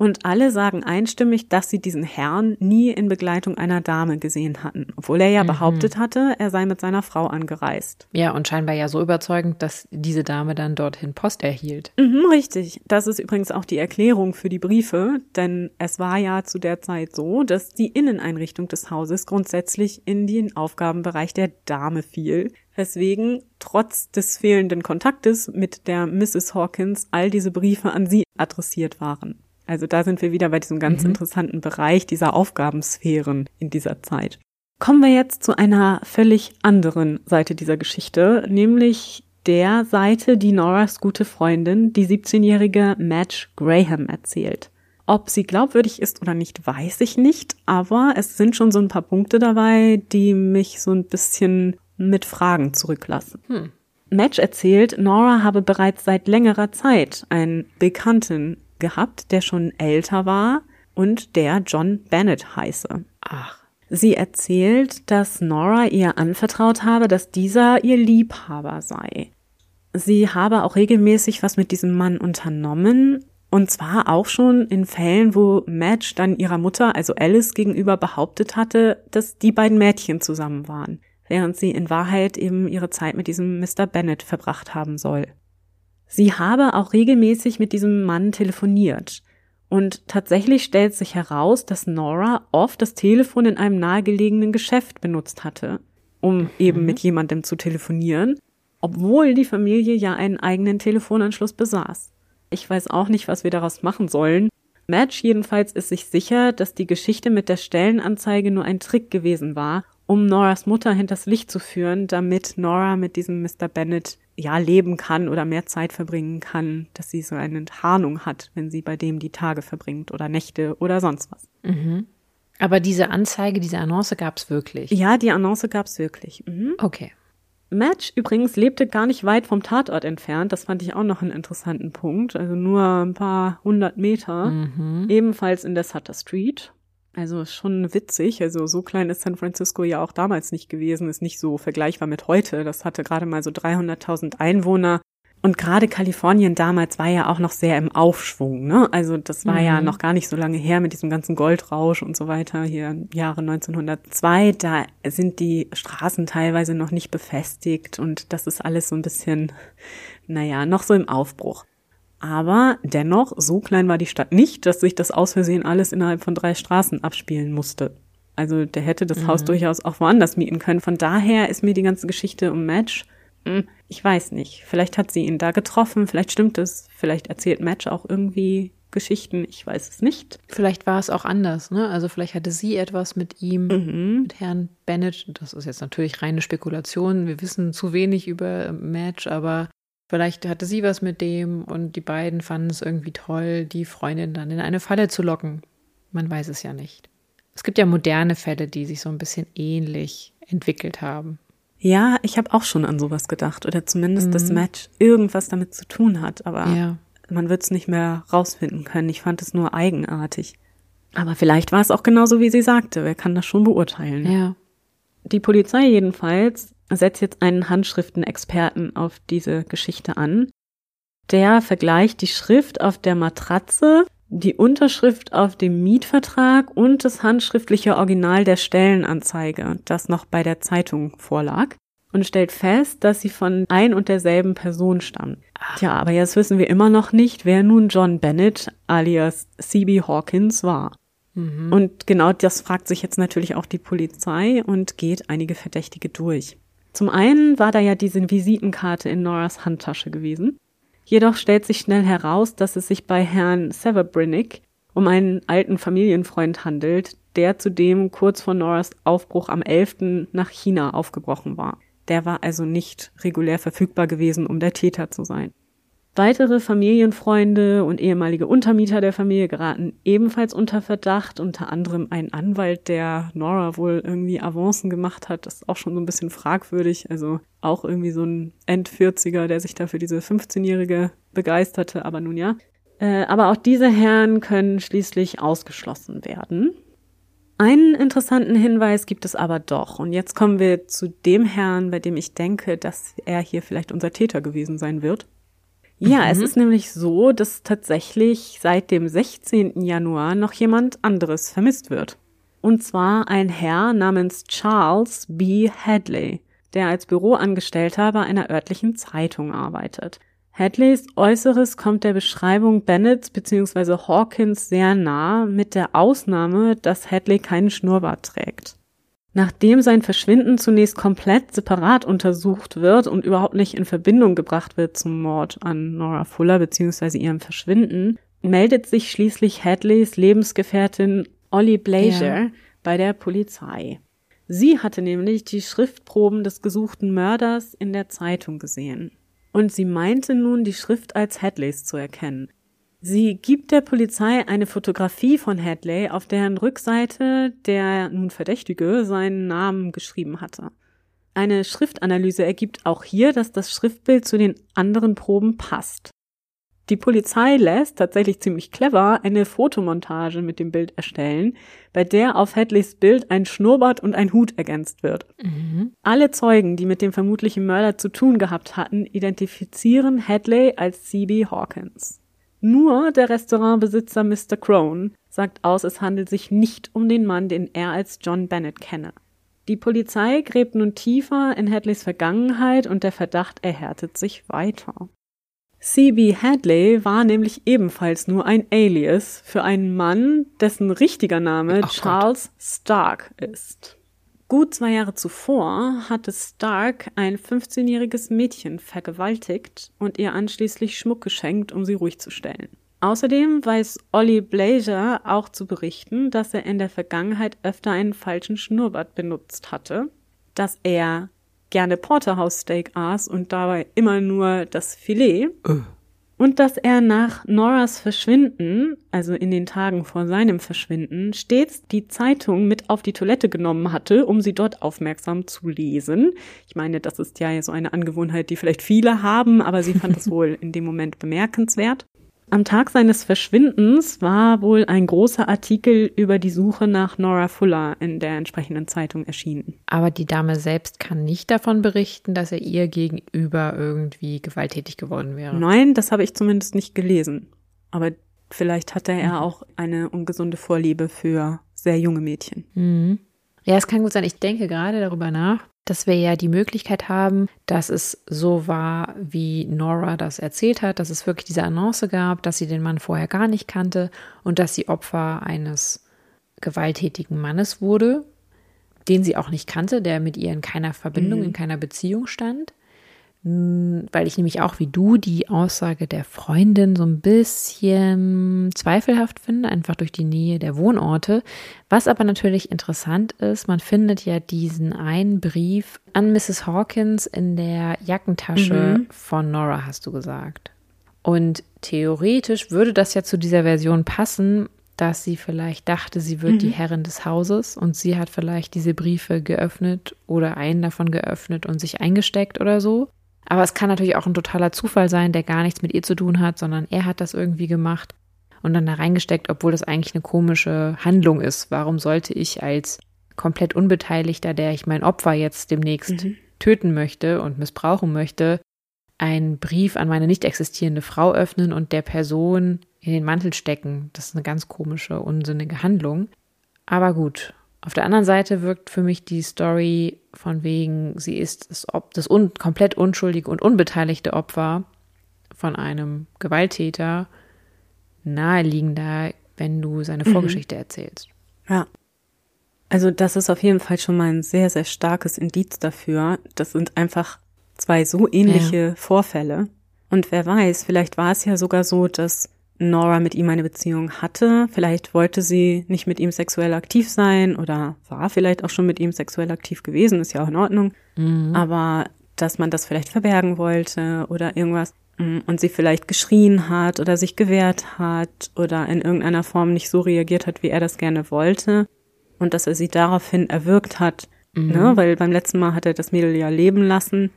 und alle sagen einstimmig, dass sie diesen Herrn nie in Begleitung einer Dame gesehen hatten, obwohl er ja mhm. behauptet hatte, er sei mit seiner Frau angereist. Ja, und scheinbar ja so überzeugend, dass diese Dame dann dorthin Post erhielt. Mhm, richtig. Das ist übrigens auch die Erklärung für die Briefe, denn es war ja zu der Zeit so, dass die Inneneinrichtung des Hauses grundsätzlich in den Aufgabenbereich der Dame fiel, weswegen trotz des fehlenden Kontaktes mit der Mrs. Hawkins all diese Briefe an sie adressiert waren. Also da sind wir wieder bei diesem ganz mhm. interessanten Bereich dieser Aufgabensphären in dieser Zeit. Kommen wir jetzt zu einer völlig anderen Seite dieser Geschichte, nämlich der Seite, die Noras gute Freundin, die 17-jährige Madge Graham, erzählt. Ob sie glaubwürdig ist oder nicht, weiß ich nicht, aber es sind schon so ein paar Punkte dabei, die mich so ein bisschen mit Fragen zurücklassen. Hm. Madge erzählt, Nora habe bereits seit längerer Zeit einen Bekannten gehabt, der schon älter war und der John Bennett heiße. Ach. Sie erzählt, dass Nora ihr anvertraut habe, dass dieser ihr Liebhaber sei. Sie habe auch regelmäßig was mit diesem Mann unternommen, und zwar auch schon in Fällen, wo Madge dann ihrer Mutter, also Alice, gegenüber behauptet hatte, dass die beiden Mädchen zusammen waren, während sie in Wahrheit eben ihre Zeit mit diesem Mr. Bennett verbracht haben soll. Sie habe auch regelmäßig mit diesem Mann telefoniert. Und tatsächlich stellt sich heraus, dass Nora oft das Telefon in einem nahegelegenen Geschäft benutzt hatte, um mhm. eben mit jemandem zu telefonieren, obwohl die Familie ja einen eigenen Telefonanschluss besaß. Ich weiß auch nicht, was wir daraus machen sollen. Madge jedenfalls ist sich sicher, dass die Geschichte mit der Stellenanzeige nur ein Trick gewesen war, um Noras Mutter hinters Licht zu führen, damit Nora mit diesem Mr. Bennett ja leben kann oder mehr Zeit verbringen kann, dass sie so eine Tarnung hat, wenn sie bei dem die Tage verbringt oder Nächte oder sonst was. Mhm. Aber diese Anzeige, diese Annonce gab es wirklich? Ja, die Annonce gab es wirklich. Mhm. Okay. Match übrigens lebte gar nicht weit vom Tatort entfernt. Das fand ich auch noch einen interessanten Punkt. Also nur ein paar hundert Meter. Mhm. Ebenfalls in der Sutter Street. Also schon witzig. Also so klein ist San Francisco ja auch damals nicht gewesen. Ist nicht so vergleichbar mit heute. Das hatte gerade mal so 300.000 Einwohner. Und gerade Kalifornien damals war ja auch noch sehr im Aufschwung, ne? Also das war mhm. ja noch gar nicht so lange her mit diesem ganzen Goldrausch und so weiter, hier Jahre 1902. Da sind die Straßen teilweise noch nicht befestigt und das ist alles so ein bisschen, naja, noch so im Aufbruch. Aber dennoch, so klein war die Stadt nicht, dass sich das aus Versehen alles innerhalb von drei Straßen abspielen musste. Also der hätte das mhm. Haus durchaus auch woanders mieten können. Von daher ist mir die ganze Geschichte um Match hm, ich weiß nicht. Vielleicht hat sie ihn da getroffen, vielleicht stimmt es, vielleicht erzählt Match auch irgendwie Geschichten, ich weiß es nicht. Vielleicht war es auch anders, ne? Also vielleicht hatte sie etwas mit ihm, mhm. mit Herrn Bennett. Das ist jetzt natürlich reine Spekulation. Wir wissen zu wenig über Match, aber vielleicht hatte sie was mit dem und die beiden fanden es irgendwie toll, die Freundin dann in eine Falle zu locken. Man weiß es ja nicht. Es gibt ja moderne Fälle, die sich so ein bisschen ähnlich entwickelt haben. Ja, ich habe auch schon an sowas gedacht oder zumindest mhm. das Match irgendwas damit zu tun hat, aber ja. man wird es nicht mehr rausfinden können. Ich fand es nur eigenartig. Aber vielleicht war es auch genauso, wie sie sagte. Wer kann das schon beurteilen? Ja. Die Polizei jedenfalls setzt jetzt einen Handschriftenexperten auf diese Geschichte an. Der vergleicht die Schrift auf der Matratze die Unterschrift auf dem Mietvertrag und das handschriftliche Original der Stellenanzeige, das noch bei der Zeitung vorlag, und stellt fest, dass sie von ein und derselben Person stammen. Tja, aber jetzt wissen wir immer noch nicht, wer nun John Bennett alias C.B. Hawkins war. Mhm. Und genau das fragt sich jetzt natürlich auch die Polizei und geht einige Verdächtige durch. Zum einen war da ja diese Visitenkarte in Noras Handtasche gewesen. Jedoch stellt sich schnell heraus, dass es sich bei Herrn Severbrinnick um einen alten Familienfreund handelt, der zudem kurz vor Noras Aufbruch am 11. nach China aufgebrochen war. Der war also nicht regulär verfügbar gewesen, um der Täter zu sein. Weitere Familienfreunde und ehemalige Untermieter der Familie geraten ebenfalls unter Verdacht, unter anderem ein Anwalt, der Nora wohl irgendwie Avancen gemacht hat. Das ist auch schon so ein bisschen fragwürdig. Also auch irgendwie so ein End-40er, der sich da für diese 15-Jährige begeisterte, aber nun ja. Äh, aber auch diese Herren können schließlich ausgeschlossen werden. Einen interessanten Hinweis gibt es aber doch. Und jetzt kommen wir zu dem Herrn, bei dem ich denke, dass er hier vielleicht unser Täter gewesen sein wird. Ja, mhm. es ist nämlich so, dass tatsächlich seit dem 16. Januar noch jemand anderes vermisst wird. Und zwar ein Herr namens Charles B. Hadley, der als Büroangestellter bei einer örtlichen Zeitung arbeitet. Hadleys Äußeres kommt der Beschreibung Bennetts bzw. Hawkins sehr nah, mit der Ausnahme, dass Hadley keinen Schnurrbart trägt. Nachdem sein Verschwinden zunächst komplett separat untersucht wird und überhaupt nicht in Verbindung gebracht wird zum Mord an Nora Fuller bzw. ihrem Verschwinden, meldet sich schließlich Hadleys Lebensgefährtin Ollie Blazer ja. bei der Polizei. Sie hatte nämlich die Schriftproben des gesuchten Mörders in der Zeitung gesehen. Und sie meinte nun, die Schrift als Hadleys zu erkennen. Sie gibt der Polizei eine Fotografie von Hadley, auf deren Rückseite der nun Verdächtige seinen Namen geschrieben hatte. Eine Schriftanalyse ergibt auch hier, dass das Schriftbild zu den anderen Proben passt. Die Polizei lässt tatsächlich ziemlich clever eine Fotomontage mit dem Bild erstellen, bei der auf Hadleys Bild ein Schnurrbart und ein Hut ergänzt wird. Mhm. Alle Zeugen, die mit dem vermutlichen Mörder zu tun gehabt hatten, identifizieren Hadley als C.B. Hawkins. Nur der Restaurantbesitzer Mr. Crone sagt aus, es handelt sich nicht um den Mann, den er als John Bennett kenne. Die Polizei gräbt nun tiefer in Hadleys Vergangenheit und der Verdacht erhärtet sich weiter. C.B. Hadley war nämlich ebenfalls nur ein Alias für einen Mann, dessen richtiger Name Ach Charles Gott. Stark ist. Gut zwei Jahre zuvor hatte Stark ein 15-jähriges Mädchen vergewaltigt und ihr anschließend Schmuck geschenkt, um sie ruhig zu stellen. Außerdem weiß Ollie Blazer auch zu berichten, dass er in der Vergangenheit öfter einen falschen Schnurrbart benutzt hatte, dass er gerne Porterhouse Steak aß und dabei immer nur das Filet. Uh. Und dass er nach Noras Verschwinden, also in den Tagen vor seinem Verschwinden, stets die Zeitung mit auf die Toilette genommen hatte, um sie dort aufmerksam zu lesen. Ich meine, das ist ja so eine Angewohnheit, die vielleicht viele haben, aber sie fand es wohl in dem Moment bemerkenswert. Am Tag seines Verschwindens war wohl ein großer Artikel über die Suche nach Nora Fuller in der entsprechenden Zeitung erschienen. Aber die Dame selbst kann nicht davon berichten, dass er ihr gegenüber irgendwie gewalttätig geworden wäre. Nein, das habe ich zumindest nicht gelesen. Aber vielleicht hatte er mhm. auch eine ungesunde Vorliebe für sehr junge Mädchen. Mhm. Ja, es kann gut sein. Ich denke gerade darüber nach, dass wir ja die Möglichkeit haben, dass es so war, wie Nora das erzählt hat, dass es wirklich diese Annonce gab, dass sie den Mann vorher gar nicht kannte und dass sie Opfer eines gewalttätigen Mannes wurde, den sie auch nicht kannte, der mit ihr in keiner Verbindung, mhm. in keiner Beziehung stand weil ich nämlich auch wie du die Aussage der Freundin so ein bisschen zweifelhaft finde, einfach durch die Nähe der Wohnorte. Was aber natürlich interessant ist, man findet ja diesen einen Brief an Mrs. Hawkins in der Jackentasche mhm. von Nora, hast du gesagt. Und theoretisch würde das ja zu dieser Version passen, dass sie vielleicht dachte, sie wird mhm. die Herrin des Hauses und sie hat vielleicht diese Briefe geöffnet oder einen davon geöffnet und sich eingesteckt oder so. Aber es kann natürlich auch ein totaler Zufall sein, der gar nichts mit ihr zu tun hat, sondern er hat das irgendwie gemacht und dann da reingesteckt, obwohl das eigentlich eine komische Handlung ist. Warum sollte ich als komplett Unbeteiligter, der ich mein Opfer jetzt demnächst mhm. töten möchte und missbrauchen möchte, einen Brief an meine nicht existierende Frau öffnen und der Person in den Mantel stecken? Das ist eine ganz komische, unsinnige Handlung. Aber gut, auf der anderen Seite wirkt für mich die Story von wegen, sie ist das, das un komplett unschuldige und unbeteiligte Opfer von einem Gewalttäter naheliegender, wenn du seine mhm. Vorgeschichte mhm. erzählst. Ja. Also das ist auf jeden Fall schon mal ein sehr, sehr starkes Indiz dafür. Das sind einfach zwei so ähnliche ja. Vorfälle. Und wer weiß, vielleicht war es ja sogar so, dass Nora mit ihm eine Beziehung hatte. Vielleicht wollte sie nicht mit ihm sexuell aktiv sein oder war vielleicht auch schon mit ihm sexuell aktiv gewesen, ist ja auch in Ordnung. Mhm. Aber dass man das vielleicht verbergen wollte oder irgendwas mm, und sie vielleicht geschrien hat oder sich gewehrt hat oder in irgendeiner Form nicht so reagiert hat, wie er das gerne wollte und dass er sie daraufhin erwürgt hat, mhm. ne, weil beim letzten Mal hat er das Mädel ja leben lassen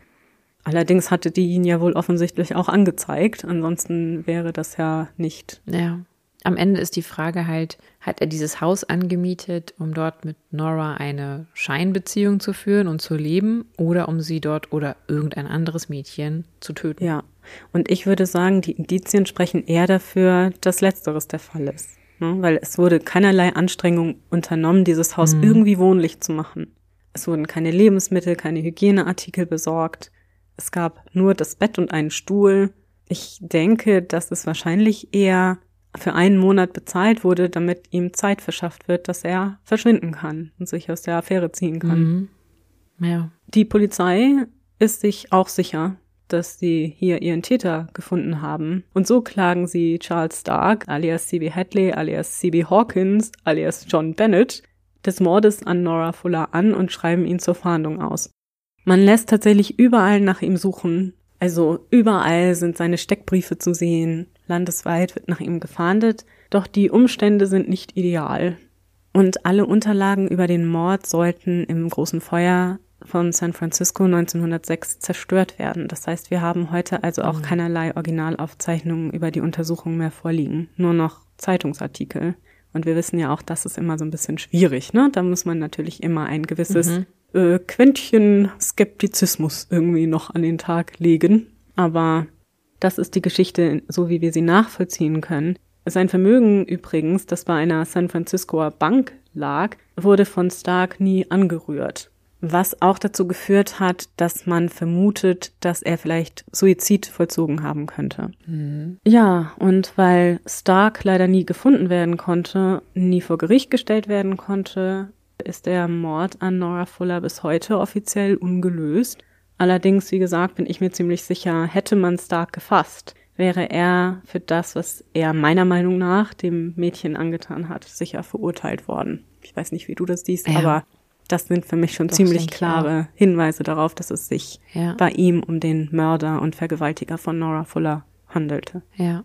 Allerdings hatte die ihn ja wohl offensichtlich auch angezeigt. Ansonsten wäre das ja nicht. Ja. Am Ende ist die Frage halt, hat er dieses Haus angemietet, um dort mit Nora eine Scheinbeziehung zu führen und zu leben oder um sie dort oder irgendein anderes Mädchen zu töten? Ja. Und ich würde sagen, die Indizien sprechen eher dafür, dass Letzteres der Fall ist. Ne? Weil es wurde keinerlei Anstrengung unternommen, dieses Haus mhm. irgendwie wohnlich zu machen. Es wurden keine Lebensmittel, keine Hygieneartikel besorgt. Es gab nur das Bett und einen Stuhl. Ich denke, dass es wahrscheinlich eher für einen Monat bezahlt wurde, damit ihm Zeit verschafft wird, dass er verschwinden kann und sich aus der Affäre ziehen kann. Mhm. Ja. Die Polizei ist sich auch sicher, dass sie hier ihren Täter gefunden haben. Und so klagen sie Charles Stark, alias C.B. Hadley, alias C.B. Hawkins, alias John Bennett, des Mordes an Nora Fuller an und schreiben ihn zur Fahndung aus. Man lässt tatsächlich überall nach ihm suchen. Also überall sind seine Steckbriefe zu sehen. Landesweit wird nach ihm gefahndet. Doch die Umstände sind nicht ideal. Und alle Unterlagen über den Mord sollten im großen Feuer von San Francisco 1906 zerstört werden. Das heißt, wir haben heute also auch mhm. keinerlei Originalaufzeichnungen über die Untersuchung mehr vorliegen. Nur noch Zeitungsartikel. Und wir wissen ja auch, das ist immer so ein bisschen schwierig, ne? Da muss man natürlich immer ein gewisses mhm äh, Quäntchen Skeptizismus irgendwie noch an den Tag legen. Aber das ist die Geschichte, so wie wir sie nachvollziehen können. Sein Vermögen übrigens, das bei einer San Franciscoer Bank lag, wurde von Stark nie angerührt. Was auch dazu geführt hat, dass man vermutet, dass er vielleicht Suizid vollzogen haben könnte. Mhm. Ja, und weil Stark leider nie gefunden werden konnte, nie vor Gericht gestellt werden konnte, ist der Mord an Nora Fuller bis heute offiziell ungelöst. Allerdings, wie gesagt, bin ich mir ziemlich sicher, hätte man Stark gefasst, wäre er für das, was er meiner Meinung nach dem Mädchen angetan hat, sicher verurteilt worden. Ich weiß nicht, wie du das siehst, ja. aber das sind für mich schon Doch, ziemlich klare Hinweise darauf, dass es sich ja. bei ihm um den Mörder und Vergewaltiger von Nora Fuller handelte. Ja.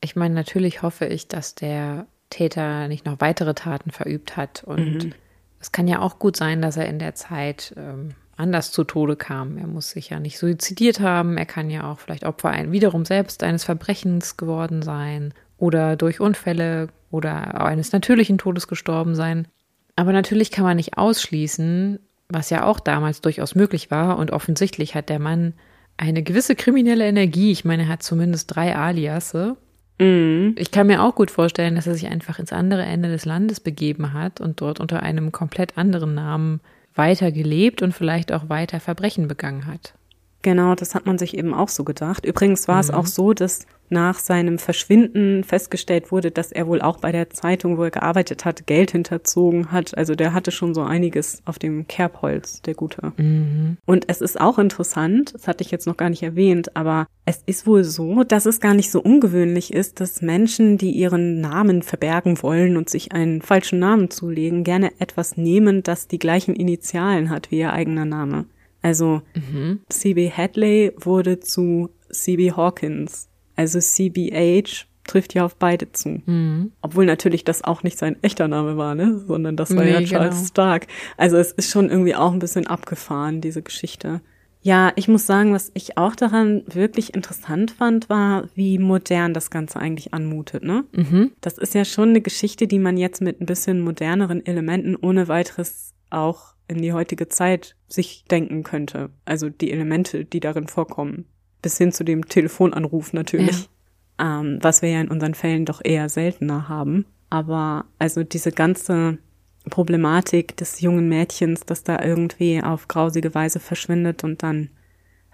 Ich meine, natürlich hoffe ich, dass der Täter nicht noch weitere Taten verübt hat. Und mhm. Es kann ja auch gut sein, dass er in der Zeit ähm, anders zu Tode kam. Er muss sich ja nicht suizidiert haben. Er kann ja auch vielleicht Opfer ein, wiederum selbst eines Verbrechens geworden sein oder durch Unfälle oder eines natürlichen Todes gestorben sein. Aber natürlich kann man nicht ausschließen, was ja auch damals durchaus möglich war und offensichtlich hat der Mann eine gewisse kriminelle Energie. Ich meine, er hat zumindest drei Aliasse. Mhm. Ich kann mir auch gut vorstellen, dass er sich einfach ins andere Ende des Landes begeben hat und dort unter einem komplett anderen Namen weiter gelebt und vielleicht auch weiter Verbrechen begangen hat. Genau, das hat man sich eben auch so gedacht. Übrigens war mhm. es auch so, dass nach seinem Verschwinden festgestellt wurde, dass er wohl auch bei der Zeitung, wo er gearbeitet hat, Geld hinterzogen hat. Also der hatte schon so einiges auf dem Kerbholz, der Gute. Mhm. Und es ist auch interessant, das hatte ich jetzt noch gar nicht erwähnt, aber es ist wohl so, dass es gar nicht so ungewöhnlich ist, dass Menschen, die ihren Namen verbergen wollen und sich einen falschen Namen zulegen, gerne etwas nehmen, das die gleichen Initialen hat wie ihr eigener Name. Also mhm. CB Hadley wurde zu CB Hawkins. Also CBH trifft ja auf beide zu. Mhm. Obwohl natürlich das auch nicht sein echter Name war, ne? Sondern das war nee, ja Charles genau. Stark. Also es ist schon irgendwie auch ein bisschen abgefahren, diese Geschichte. Ja, ich muss sagen, was ich auch daran wirklich interessant fand, war, wie modern das Ganze eigentlich anmutet, ne? Mhm. Das ist ja schon eine Geschichte, die man jetzt mit ein bisschen moderneren Elementen ohne weiteres auch in die heutige Zeit sich denken könnte. Also die Elemente, die darin vorkommen. Bis hin zu dem Telefonanruf natürlich. Ja. Ähm, was wir ja in unseren Fällen doch eher seltener haben. Aber also diese ganze Problematik des jungen Mädchens, das da irgendwie auf grausige Weise verschwindet und dann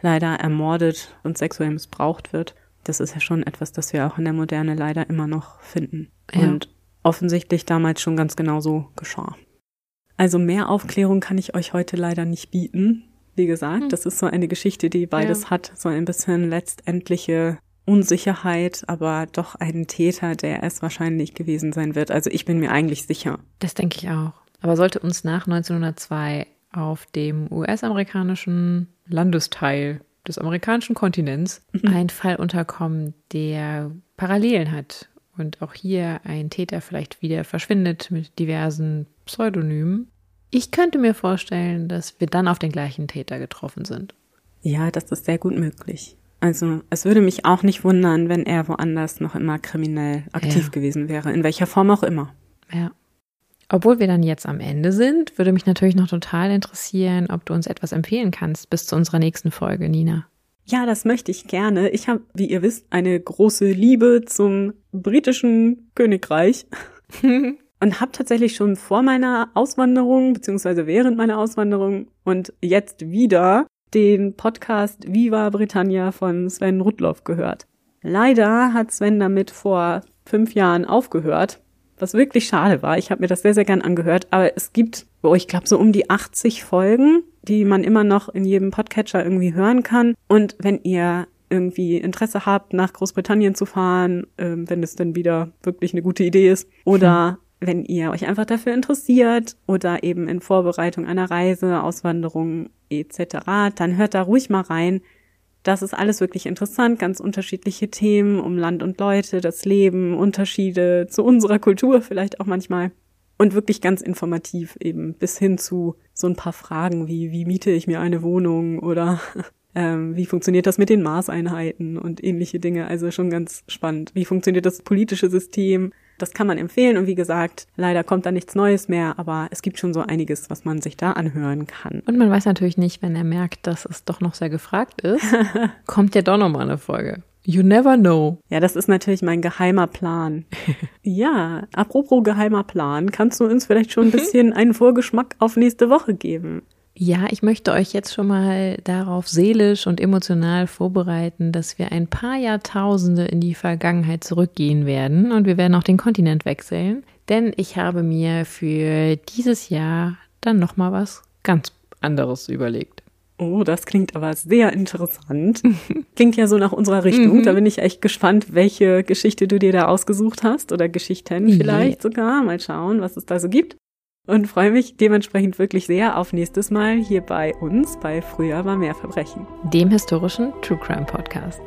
leider ermordet und sexuell missbraucht wird, das ist ja schon etwas, das wir auch in der Moderne leider immer noch finden. Ja. Und offensichtlich damals schon ganz genauso geschah. Also mehr Aufklärung kann ich euch heute leider nicht bieten. Wie gesagt, hm. das ist so eine Geschichte, die beides ja. hat. So ein bisschen letztendliche Unsicherheit, aber doch einen Täter, der es wahrscheinlich gewesen sein wird. Also ich bin mir eigentlich sicher. Das denke ich auch. Aber sollte uns nach 1902 auf dem US-amerikanischen Landesteil des amerikanischen Kontinents mhm. ein Fall unterkommen, der Parallelen hat und auch hier ein Täter vielleicht wieder verschwindet mit diversen Pseudonymen. Ich könnte mir vorstellen, dass wir dann auf den gleichen Täter getroffen sind. Ja, das ist sehr gut möglich. Also es würde mich auch nicht wundern, wenn er woanders noch immer kriminell aktiv ja. gewesen wäre, in welcher Form auch immer. Ja. Obwohl wir dann jetzt am Ende sind, würde mich natürlich noch total interessieren, ob du uns etwas empfehlen kannst bis zu unserer nächsten Folge, Nina. Ja, das möchte ich gerne. Ich habe, wie ihr wisst, eine große Liebe zum britischen Königreich und habe tatsächlich schon vor meiner Auswanderung beziehungsweise während meiner Auswanderung und jetzt wieder den Podcast Viva Britannia von Sven Rudloff gehört. Leider hat Sven damit vor fünf Jahren aufgehört, was wirklich schade war. Ich habe mir das sehr, sehr gern angehört, aber es gibt, oh, ich glaube, so um die 80 Folgen die man immer noch in jedem Podcatcher irgendwie hören kann. Und wenn ihr irgendwie Interesse habt, nach Großbritannien zu fahren, ähm, wenn es denn wieder wirklich eine gute Idee ist, oder hm. wenn ihr euch einfach dafür interessiert oder eben in Vorbereitung einer Reise, Auswanderung etc., dann hört da ruhig mal rein. Das ist alles wirklich interessant, ganz unterschiedliche Themen um Land und Leute, das Leben, Unterschiede zu unserer Kultur vielleicht auch manchmal und wirklich ganz informativ eben bis hin zu so ein paar Fragen wie, wie miete ich mir eine Wohnung oder ähm, wie funktioniert das mit den Maßeinheiten und ähnliche Dinge. Also schon ganz spannend. Wie funktioniert das politische System? Das kann man empfehlen und wie gesagt, leider kommt da nichts Neues mehr, aber es gibt schon so einiges, was man sich da anhören kann. Und man weiß natürlich nicht, wenn er merkt, dass es doch noch sehr gefragt ist, kommt ja doch nochmal eine Folge. You never know. Ja, das ist natürlich mein geheimer Plan. ja, apropos geheimer Plan, kannst du uns vielleicht schon ein bisschen einen Vorgeschmack auf nächste Woche geben? Ja, ich möchte euch jetzt schon mal darauf seelisch und emotional vorbereiten, dass wir ein paar Jahrtausende in die Vergangenheit zurückgehen werden und wir werden auch den Kontinent wechseln, denn ich habe mir für dieses Jahr dann noch mal was ganz anderes überlegt. Oh, das klingt aber sehr interessant. Klingt ja so nach unserer Richtung. Mhm. Da bin ich echt gespannt, welche Geschichte du dir da ausgesucht hast oder Geschichten vielleicht sogar. Mal schauen, was es da so gibt. Und freue mich dementsprechend wirklich sehr auf nächstes Mal hier bei uns bei Früher war mehr Verbrechen. Dem historischen True Crime Podcast.